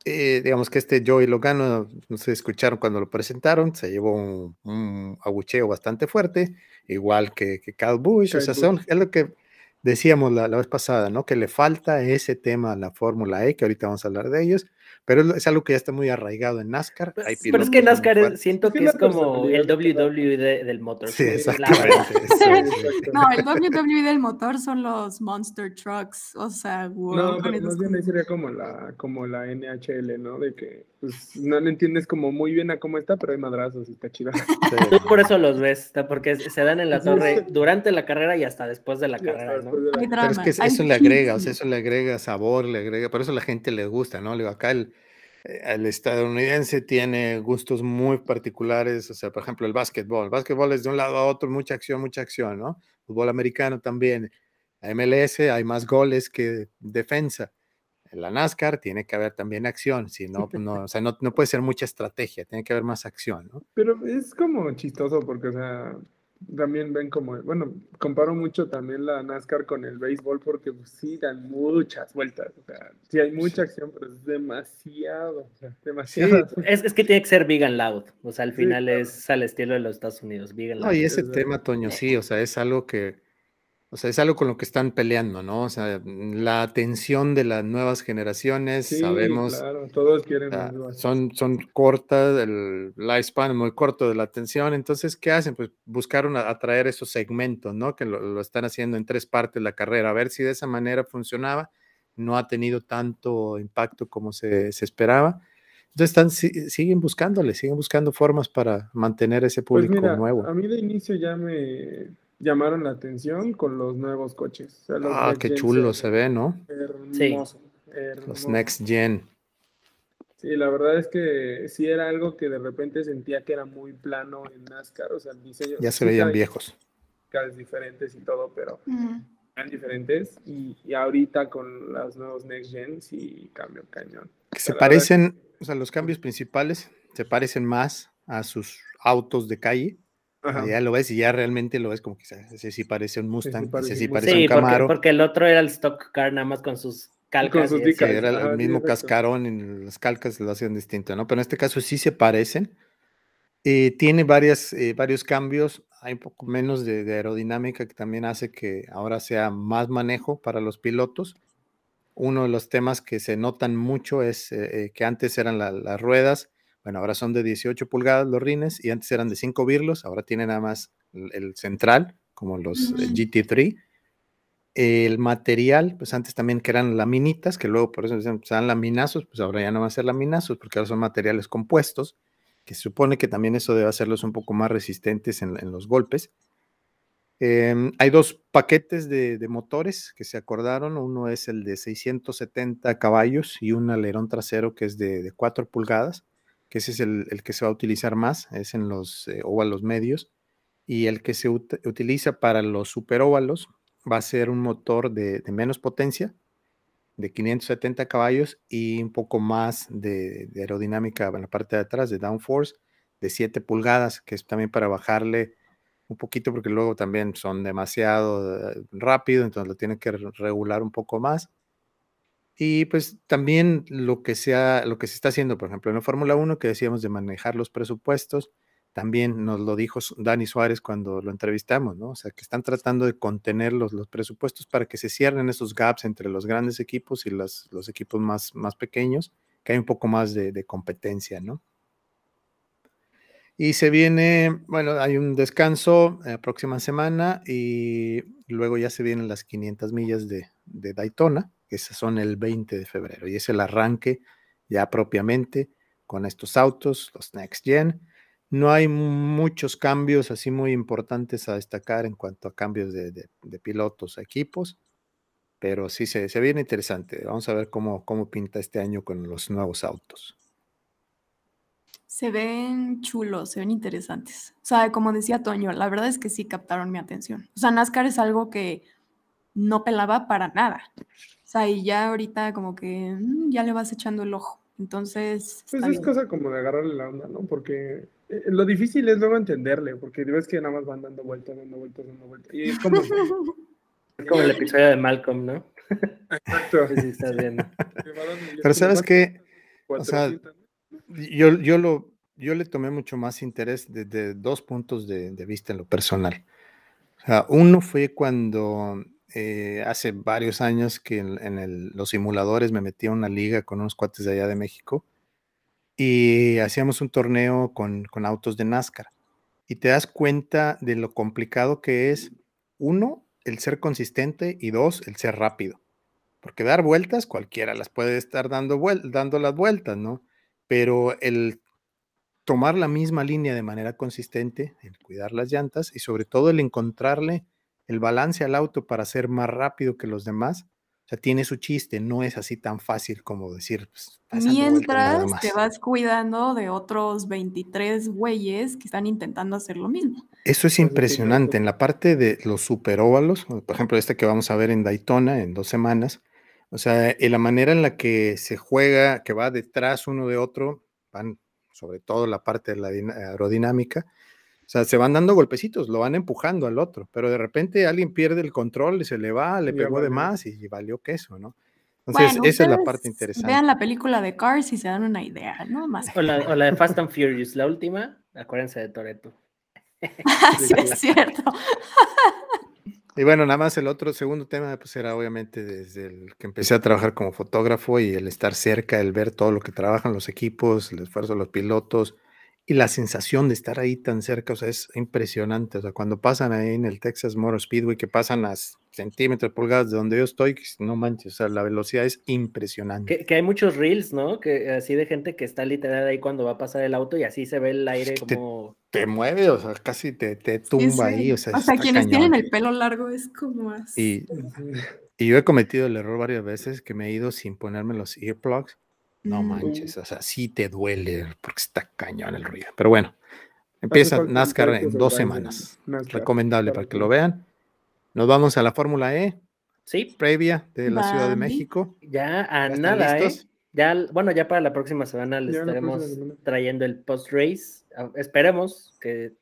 eh, digamos que este Joey Logano, no sé, escucharon cuando lo presentaron, se llevó un, un abucheo bastante fuerte, igual que, que Kyle Busch, o sea, son, es lo que decíamos la, la vez pasada, ¿no? Que le falta ese tema a la Fórmula E, que ahorita vamos a hablar de ellos, Pero es algo que ya está muy arraigado en NASCAR. Hay pero es que NASCAR siento que es, como el WWE del motor. Sí, exactamente. no, el WWE del motor son los Monster Trucks. O sea, wow. No, pero más bien sería como la, como la NHL, ¿no? De que pues, no le entiendes como muy bien a cómo está, pero hay madrazos y está chido. Tú por eso los ves, porque se dan en la torre durante la carrera y hasta después de la carrera, ¿no? Pero es que eso le agrega, o sea, eso le agrega sabor, le agrega, por eso a la gente le gusta, ¿no? Le digo, acá el, el estadounidense tiene gustos muy particulares, o sea, por ejemplo, el básquetbol. El básquetbol es de un lado a otro, mucha acción, mucha acción, ¿no? Fútbol americano también. La MLS hay más goles que defensa. En la NASCAR tiene que haber también acción, si no, pues no, o sea, no, no puede ser mucha estrategia, tiene que haber más acción, ¿no? Pero es como chistoso porque, o sea, también ven como, bueno, comparo mucho también la NASCAR con el béisbol porque pues, sí dan muchas vueltas, o sea, sí hay mucha acción, pero es demasiado, o sea, demasiado. es, es, que tiene que ser big and loud, o sea, al final es al estilo de los Estados Unidos, big and loud. No, y ese tema, Toño, sí, o sea, es algo que o sea, es algo con lo que están peleando, ¿no? O sea, la atención de las nuevas generaciones, sí, sabemos. Claro, todos quieren. son, son cortas, el lifespan es muy corto de la atención. Entonces, ¿qué hacen? Pues buscaron atraer esos segmentos, ¿no? Que lo, están haciendo en tres partes la carrera, a ver si de esa manera funcionaba. No ha tenido tanto impacto como se, se esperaba. Entonces están, siguen buscándole, siguen buscando formas para mantener ese pues público nuevo. A mí de inicio ya me, llamaron la atención con los nuevos coches. ah, qué chulo se ve, ¿no? Hermoso, Los Next Gen. Sí, la verdad es que sí era algo que de repente sentía que era muy plano en NASCAR, o sea, el diseño. Ya se veían viejos. diferentes y todo, pero eran diferentes. Y, ahorita con los nuevos Next Gen sí cambio cañón. se parecen, o sea, los cambios principales se parecen más a sus autos de calle ya lo ves y ya realmente lo ves como que ese sí parece un Mustang, ese sí parece un Camaro. Porque, el otro era el stock car nada más con sus calcas. Con sus era el mismo cascarón y las calcas lo hacían distinto, ¿no? Pero en este caso sí se parecen. Eh, tiene varias, eh, varios cambios, hay un poco menos de, aerodinámica que también hace que ahora sea más manejo para los pilotos. Uno de los temas que se notan mucho es eh, que antes eran las ruedas bueno, ahora son de 18 pulgadas los rines y antes eran de 5 birlos, ahora tiene nada más el, central, como los GT3. El material, pues antes también que eran laminitas, que luego por eso se dan laminazos, pues ahora ya no van a ser laminazos, porque ahora son materiales compuestos, que se supone que también eso debe hacerlos un poco más resistentes en, los golpes. Em, hay dos paquetes de, motores que se acordaron. Uno es el de 670 caballos y un alerón trasero que es de, de 4 pulgadas que ese es el, que se va a utilizar más, es en los eh, óvalos medios, y el que se utiliza para los superóvalos va a ser un motor de, menos potencia, de 570 caballos y un poco más de, aerodinámica en la parte de atrás, de downforce, de 7 pulgadas, que es también para bajarle un poquito, porque luego también son demasiado eh, rápido, entonces lo tienen que regular un poco más. Y pues también lo que, sea, lo que se está haciendo, por ejemplo, en la Fórmula 1, que decíamos de manejar los presupuestos, también nos lo dijo Dani Suárez cuando lo entrevistamos, ¿no? O sea, que están tratando de contener los, los presupuestos para que se cierren esos gaps entre los grandes equipos y los, los equipos más, más pequeños, que hay un poco más de, competencia, ¿no? Y se viene, bueno, hay un descanso la próxima semana y luego ya se vienen las 500 millas de, de Daytona que son el 20 de febrero y es el arranque ya propiamente con estos autos, los Next Gen. No hay muchos cambios así muy importantes a destacar en cuanto a cambios de, de, pilotos, equipos, pero sí se, se, viene interesante. Vamos a ver cómo, cómo pinta este año con los nuevos autos. Se ven chulos, se ven interesantes. O sea, como decía Toño, la verdad es que sí captaron mi atención. O sea, NASCAR es algo que no pelaba para nada sea, y ya ahorita como que mm, ya le vas echando el ojo. Entonces. Pues es cosa como de agarrarle la onda, ¿no? Porque eh, lo difícil es luego entenderle, porque ves que nada más van dando vueltas, dando vueltas, dando vueltas. Y es como. es como el episodio de Malcolm, ¿no? Exacto. sí, estás viendo. Pero sabes que. O sea, yo, yo, lo, yo le tomé mucho más interés desde dos puntos de, de vista en lo personal. O sea, uno fue cuando eh, hace varios años que en, los simuladores me metí a una liga con unos cuates de allá de México y hacíamos un torneo con, autos de NASCAR. Y te das cuenta de lo complicado que es, uno, el ser consistente y dos, el ser rápido. Porque dar vueltas, cualquiera las puede estar dando, dando las vueltas, ¿no? Pero el tomar la misma línea de manera consistente, el cuidar las llantas y sobre todo el encontrarle el balance al auto para ser más rápido que los demás, o sea, tiene su chiste, no es así tan fácil como decir. Pues, Mientras te vas cuidando de otros 23 güeyes que están intentando hacer lo mismo. Eso es impresionante. En la parte de los superóvalos, por ejemplo, este que vamos a ver en Daytona en dos semanas, o sea, en la manera en la que se juega, que va detrás uno de otro, van sobre todo la parte de la aerodinámica, sea, se van dando golpecitos, lo van empujando al otro, pero de repente alguien pierde el control y se le va, le pegó de más y, valió queso, ¿no? Entonces, esa es la parte interesante. Vean la película de Cars y se dan una idea, ¿no? Más o, la, de Fast and Furious, la última, acuérdense de Toreto. sí, es cierto. Y bueno, nada más el otro segundo tema, pues era obviamente desde el que empecé a trabajar como fotógrafo y el estar cerca, el ver todo lo que trabajan los equipos, el esfuerzo de los pilotos, y la sensación de estar ahí tan cerca, o sea, es impresionante. O sea, cuando pasan ahí en el Texas Motor Speedway, que pasan a centímetros, pulgadas de donde yo estoy, no manches, o sea, la velocidad es impresionante. Que, hay muchos reels, ¿no? Que así de gente que está literal ahí cuando va a pasar el auto y así se ve el aire como... Te, mueve, o sea, casi te, te tumba ahí, o sea, O sea, quienes tienen el pelo largo es como así. Y, y yo he cometido el error varias veces que me he ido sin ponerme los earplugs no mm. manches, o sea, sí te duele porque está cañón el ruido. Pero bueno, empieza NASCAR en dos semanas. Recomendable para que lo vean. Nos vamos a la Fórmula E. Sí. Previa de la Ciudad de México. Ya a nada, ¿eh? Ya, bueno, ya para la próxima semana les estaremos trayendo el post-race. Ah, esperemos que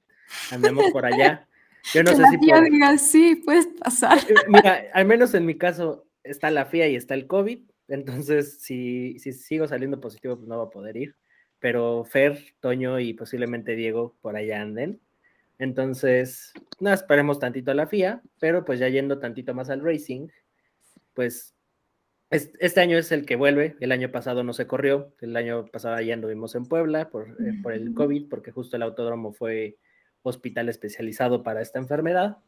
andemos por allá. Yo no sé si diga, sí, puedes pasar. Eh, mira, al menos en mi caso está la FIA y está el COVID entonces, si, si sigo saliendo positivo, pues no va a poder ir. Pero Fer, Toño y posiblemente Diego por allá anden. Entonces, no esperemos tantito a la FIA, pero pues ya yendo tantito más al racing, pues este año es el que vuelve. El año pasado no se corrió. El año pasado ya anduvimos en Puebla por, eh, por el COVID, porque justo el autódromo fue hospital especializado para esta enfermedad.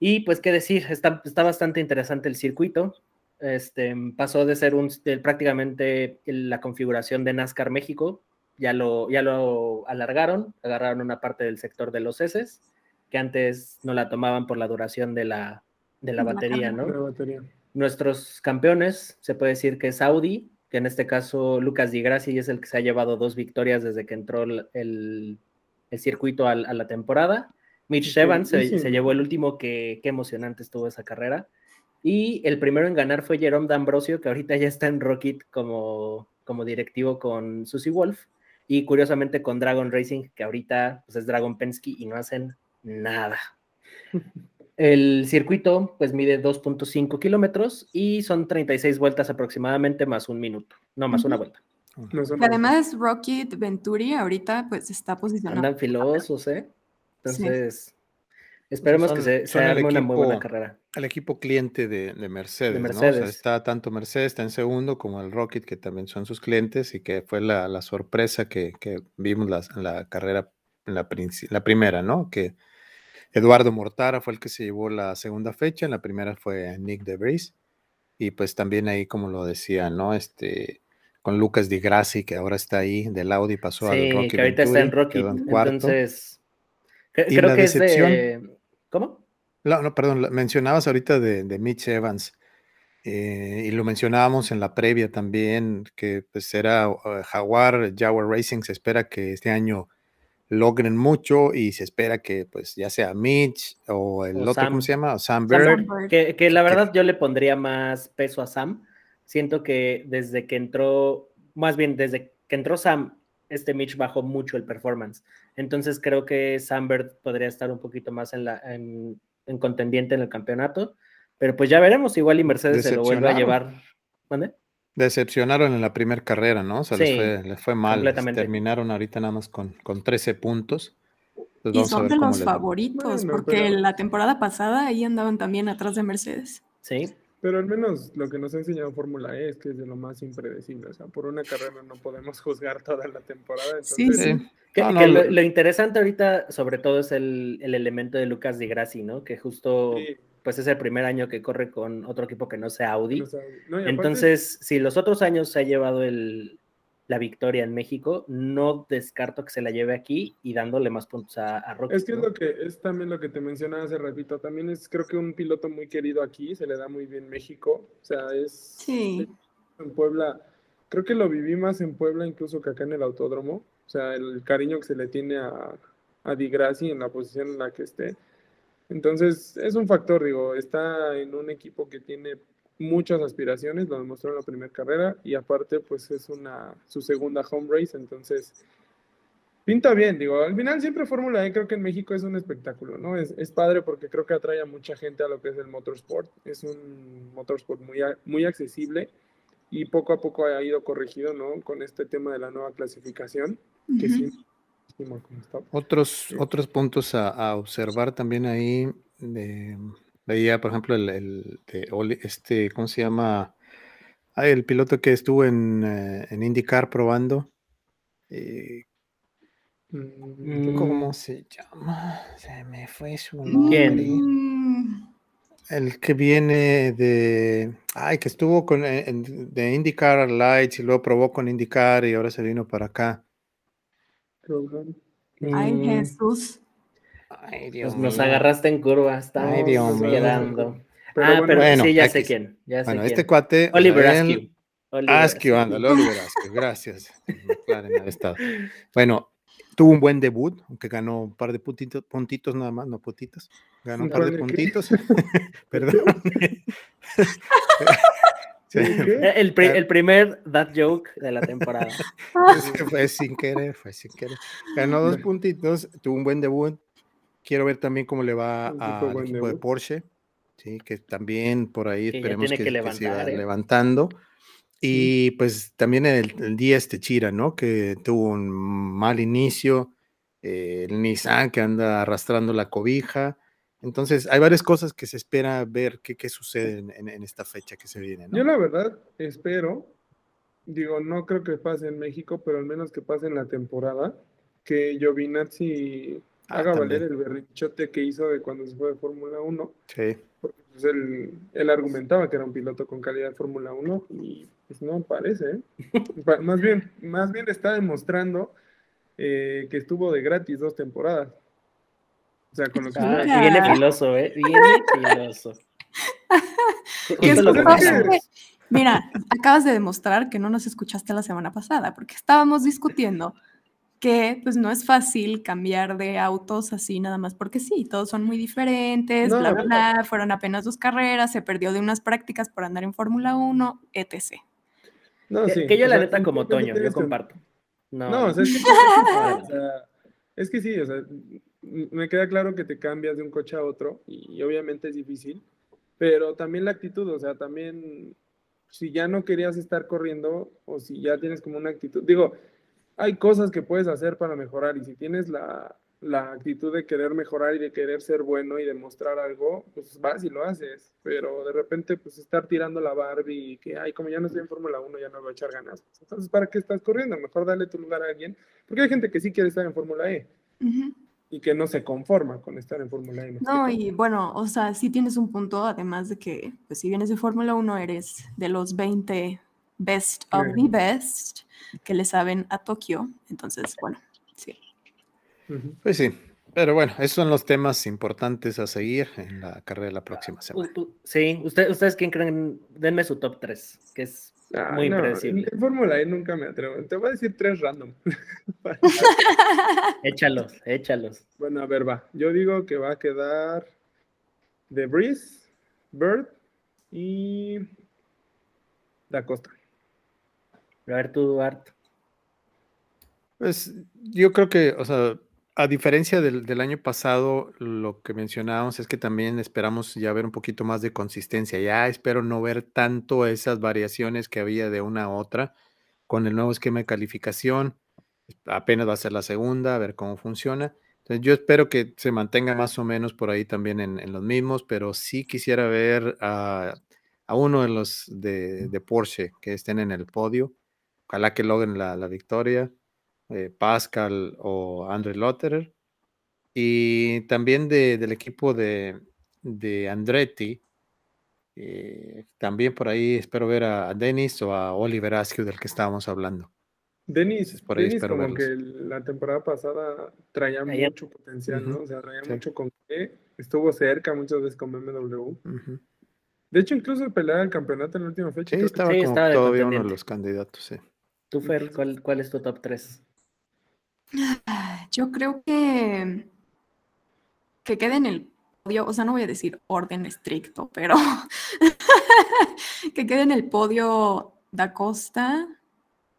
Y pues qué decir, está, está bastante interesante el circuito. Este, pasó de ser un, prácticamente la configuración de NASCAR México, ya lo, ya lo alargaron, agarraron una parte del sector de los S, que antes no la tomaban por la duración de la, de la batería, ¿no? Nuestros campeones, se puede decir que es Audi, que en este caso Lucas Di Grassi es el que se ha llevado dos victorias desde que entró el, el, circuito a, la temporada. Mitch Evans se, se, llevó el último, que qué emocionante estuvo esa carrera. Y el primero en ganar fue Jerome D'Ambrosio, que ahorita ya está en Rocket como, como directivo con Susie Wolf. Y curiosamente con Dragon Racing, que ahorita pues, es Dragon Pensky y no hacen nada. El circuito pues mide 2.5 kilómetros y son 36 vueltas aproximadamente más un minuto, no más una vuelta. además Rocket Venturi ahorita pues está posicionado. Andan filosos, ¿eh? Entonces, Esperemos que se, sea una muy buena carrera. El equipo cliente de, Mercedes, ¿no? O sea, está tanto Mercedes, está en segundo, como el Rocket, que también son sus clientes, y que fue la, sorpresa que, vimos la, la carrera, en la, la primera, ¿no? Que Eduardo Mortara fue el que se llevó la segunda fecha, en la primera fue Nick DeVries, y pues también ahí, como lo decía, ¿no? Este, con Lucas Di Grassi, que ahora está ahí, del Audi pasó al Rocket. que ahorita está en Rocket, entonces... Creo que es de ¿Cómo? No, no, perdón, mencionabas ahorita de, Mitch Evans. Eh, y lo mencionábamos en la previa también, que pues era uh, Jaguar, Jaguar Racing, se espera que este año logren mucho y se espera que pues ya sea Mitch o el otro, ¿cómo se llama? Sam Bird. Que, la verdad yo le pondría más peso a Sam. Siento que desde que entró, más bien desde que entró Sam, este Mitch bajó mucho el performance. Entonces creo que Sambert podría estar un poquito más en, la, en, contendiente en el campeonato. Pero pues ya veremos, igual y Mercedes se lo vuelve a llevar. ¿Mande? Decepcionaron en la primera carrera, ¿no? O sea, les, fue, mal. Terminaron ahorita nada más con, con 13 puntos. y son de los favoritos, porque la temporada pasada ahí andaban también atrás de Mercedes. Sí. Pero al menos lo que nos ha enseñado Fórmula E es que es de lo más impredecible. O sea, por una carrera no podemos juzgar toda la temporada. sí, sí. lo, interesante ahorita, sobre todo, es el, elemento de Lucas Di Grassi, ¿no? Que justo pues es el primer año que corre con otro equipo que no sea Audi. Entonces, si los otros años se ha llevado el, la victoria en México, no descarto que se la lleve aquí y dándole más puntos a, a Es que es lo que es también lo que te mencionaba hace ratito, también es creo que un piloto muy querido aquí, se le da muy bien México, o sea, es en Puebla, creo que lo viví más en Puebla incluso que acá en el autódromo, o sea, el cariño que se le tiene a, a Di Grassi en la posición en la que esté. Entonces, es un factor, digo, está en un equipo que tiene muchas aspiraciones, lo demostró en la primera carrera y aparte pues es una su segunda home race, entonces pinta bien, digo, al final siempre Fórmula E creo que en México es un espectáculo, ¿no? Es, es, padre porque creo que atrae a mucha gente a lo que es el motorsport, es un motorsport muy, muy accesible y poco a poco ha ido corregido, ¿no? Con este tema de la nueva clasificación, que sí, otros, otros puntos a, a observar también ahí de Veía, por ejemplo, el, el este, ¿cómo se llama? Ah, el piloto que estuvo en, eh, en IndyCar probando. Eh, mm, ¿Cómo se llama? Se me fue su nombre. ¿Quién? El que viene de. Ay, que estuvo con eh, de IndyCar Lights y luego probó con IndyCar y ahora se vino para acá. Ay, mm. Jesús. Ay, Dios nos, agarraste en curva, estamos Ay, Dios ah, pero sí, ya sé quién. Ya bueno, este cuate. Oliver Askew. Askew, ándale, Oliver Askew, gracias. estado. Bueno, tuvo un buen debut, aunque ganó un par de puntitos, puntitos nada más, no puntitos. Ganó un par de puntitos. Perdón. El, el, primer that joke de la temporada. fue sin querer, fue sin querer. Ganó dos puntitos, tuvo un buen debut, Quiero ver también cómo le va al equipo de Porsche, ¿sí? que también por ahí esperemos que, siga ¿eh? levantando. Y pues también el, el día este Chira, ¿no? Que tuvo un mal inicio, eh, el Nissan que anda arrastrando la cobija. Entonces, hay varias cosas que se espera ver qué, qué sucede en, en, esta fecha que se viene. ¿no? Yo la verdad espero, digo, no creo que pase en México, pero al menos que pase en la temporada, que Giovinazzi Ah, haga valer el berrichote que hizo de cuando se fue de Fórmula 1. Sí. Porque pues, él, argumentaba que era un piloto con calidad de Fórmula 1 y pues no parece. ¿eh? más, bien, más bien está demostrando eh, que estuvo de gratis dos temporadas. O sea, con lo que... Ah, viene filoso, ¿eh? Viene filoso. Mira, acabas de demostrar que no nos escuchaste la semana pasada, porque estábamos discutiendo que pues no es fácil cambiar de autos así nada más porque sí, todos son muy diferentes, bla, bla, bla, fueron apenas dos carreras, se perdió de unas prácticas por andar en Fórmula 1, etc. No, que, sí, que yo la neta como Toño, yo comparto. No, no o sea, es, que, sí, o sea, me queda claro que te cambias de un coche a otro y obviamente es difícil, pero también la actitud, o sea, también si ya no querías estar corriendo o si ya tienes como una actitud, digo, hay cosas que puedes hacer para mejorar y si tienes la, actitud de querer mejorar y de querer ser bueno y demostrar algo, pues vas y lo haces, pero de repente pues estar tirando la Barbie y que, ay, como ya no estoy en Fórmula 1, ya no voy a echar ganas. Entonces, ¿para qué estás corriendo? Mejor dale tu lugar a alguien, porque hay gente que sí quiere estar en Fórmula E. Y que no se conforma con estar en Fórmula E. No, y bueno, o sea, sí tienes un punto, además de que, pues si vienes de Fórmula 1, eres de los 20 best of the best que le saben a Tokio. Entonces, bueno, sí. Pues sí, pero bueno, esos son los temas importantes a seguir en la carrera de la próxima semana. Sí, ¿ustedes quién creen? Denme su top 3, que es ah, muy no, En Fórmula E nunca me atrevo. Te voy a decir tres random. échalos, échalos. Bueno, a ver, va. Yo digo que va a quedar The Breeze, Bird y Da Costa. A ver tú, Duarte. Pues yo creo que, o sea, a diferencia del, año pasado, lo que mencionábamos es que también esperamos ya ver un poquito más de consistencia. Ya espero no ver tanto esas variaciones que había de una a otra con el nuevo esquema de calificación. Apenas va a ser la segunda, a ver cómo funciona. Entonces, yo espero que se mantenga más o menos por ahí también en, los mismos, pero sí quisiera ver a, uno de los de, Porsche que estén en el podio. Ojalá que logren la, victoria. Eh, Pascal o André Lotterer. Y también del equipo de, Andretti. Eh, también por ahí espero ver a, Denis o a Oliver Askew del que estábamos hablando. Denis, por ahí como que la temporada pasada traía mucho potencial, ¿no? O sea, traía mucho con qué. Estuvo cerca muchas veces con BMW. De hecho, incluso peleaba el campeonato en la última fecha. Sí, estaba, como todavía uno de los candidatos, sí. Tú, Fer, ¿cuál, ¿cuál, es tu top 3? Yo creo que que quede en el podio, o sea, no voy a decir orden estricto, pero que quede en el podio Da Costa,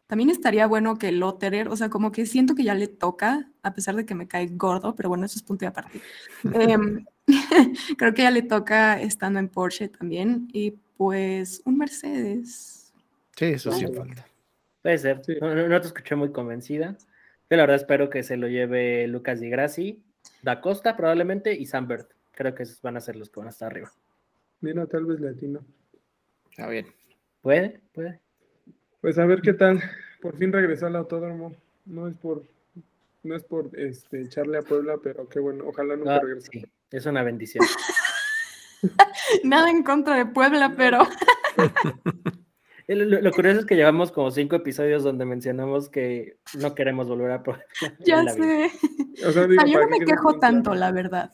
también estaría bueno que Lotterer, o sea, como que siento que ya le toca, a pesar de que me cae gordo, pero bueno, eso es punto de aparte. Em, creo que ya le toca estando en Porsche también. Y pues un Mercedes. Sí, eso sí falta. Puede ser. No, te escuché muy convencida. Yo la verdad espero que se lo lleve Lucas Di Grassi, Da Costa probablemente y Sambert. Creo que esos van a ser los que van a estar arriba. Mira, tal vez latino. Está bien. Puede, puede. Pues a ver qué tal. Por fin regresó al autódromo. No es por, no es por este, echarle a Puebla, pero qué bueno. Ojalá nunca ah, regrese. es una bendición. Nada en contra de Puebla, pero. Lo, curioso es que llevamos como cinco episodios donde mencionamos que no queremos volver a. Ya sé. O sea, yo no me quejo tanto, la verdad.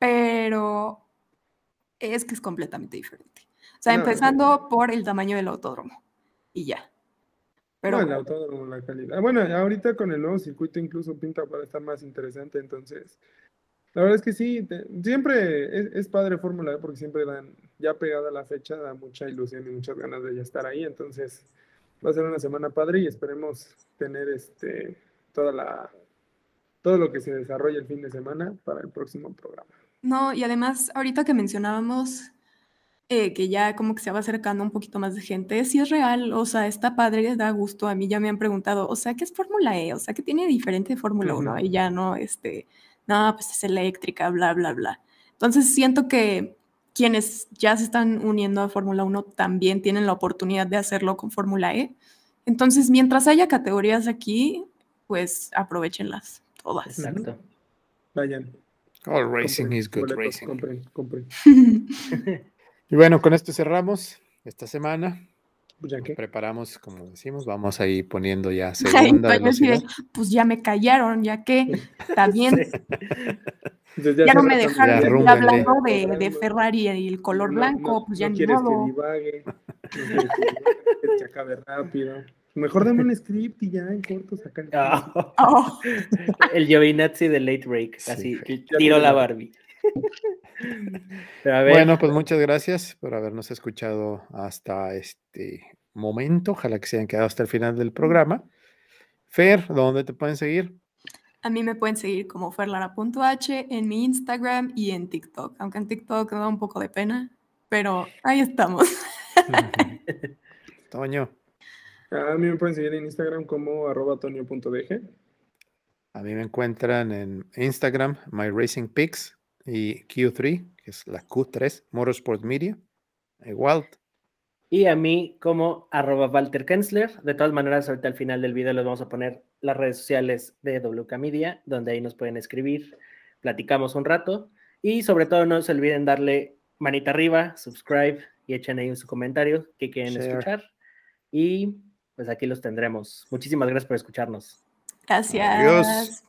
Pero es que es completamente diferente. O sea, empezando por el tamaño del autódromo y ya. Pero... el autódromo, la calidad. Bueno, ahorita con el nuevo circuito incluso pinta para estar más interesante, entonces... La verdad es que sí, siempre es, padre Fórmula E porque siempre dan, ya pegada la fecha, da mucha ilusión y muchas ganas de ya estar ahí. Entonces, va a ser una semana padre y esperemos tener este toda la todo lo que se desarrolle el fin de semana para el próximo programa. No, y además, ahorita que mencionábamos eh, que ya como que se va acercando un poquito más de gente, si es real, o sea, está padre, da gusto. A mí ya me han preguntado, o sea, ¿qué es Fórmula E? O sea, ¿qué tiene diferente de Fórmula 1? Y ya no, este, no, pues es eléctrica, bla, bla, bla. Entonces siento que quienes ya se están uniendo a Fórmula 1 también tienen la oportunidad de hacerlo con Fórmula E. Entonces, mientras haya categorías aquí, pues aprovechenlas todas. Exacto. Vayan. All racing is good racing. Compren, compren. Y bueno, con esto cerramos esta semana. Pues preparamos, como decimos, vamos a ir poniendo ya segunda Pues ya me callaron, ya que está ya, no me dejaron seguir hablando de, de, Ferrari y el color blanco, pues ya ni modo. Que que acabe rápido. Mejor dame un script y ya en corto sacar el, oh. el Giovinazzi de Late Break, así, tiro la Barbie. Bueno, pues muchas gracias por habernos escuchado hasta este momento. Ojalá que se hayan quedado hasta el final del programa. Fer, ¿dónde te pueden seguir? A mí me pueden seguir como ferlara.h en mi Instagram y en TikTok, aunque en TikTok me da un poco de pena, pero ahí estamos. Toño. A mí me pueden seguir en Instagram como arroba A mí me encuentran en Instagram, MyRacingPix y Q3, que es la Q3, Motorsport Media, igual. Y a mí como arroba Walter Kensler. De todas maneras, ahorita al final del video les vamos a poner las redes sociales de WK Media, donde ahí nos pueden escribir, platicamos un rato. Y sobre todo no se olviden darle manita arriba, subscribe y echen ahí su comentario que quieren escuchar. Y pues aquí los tendremos. Muchísimas gracias por escucharnos. Gracias. Adiós.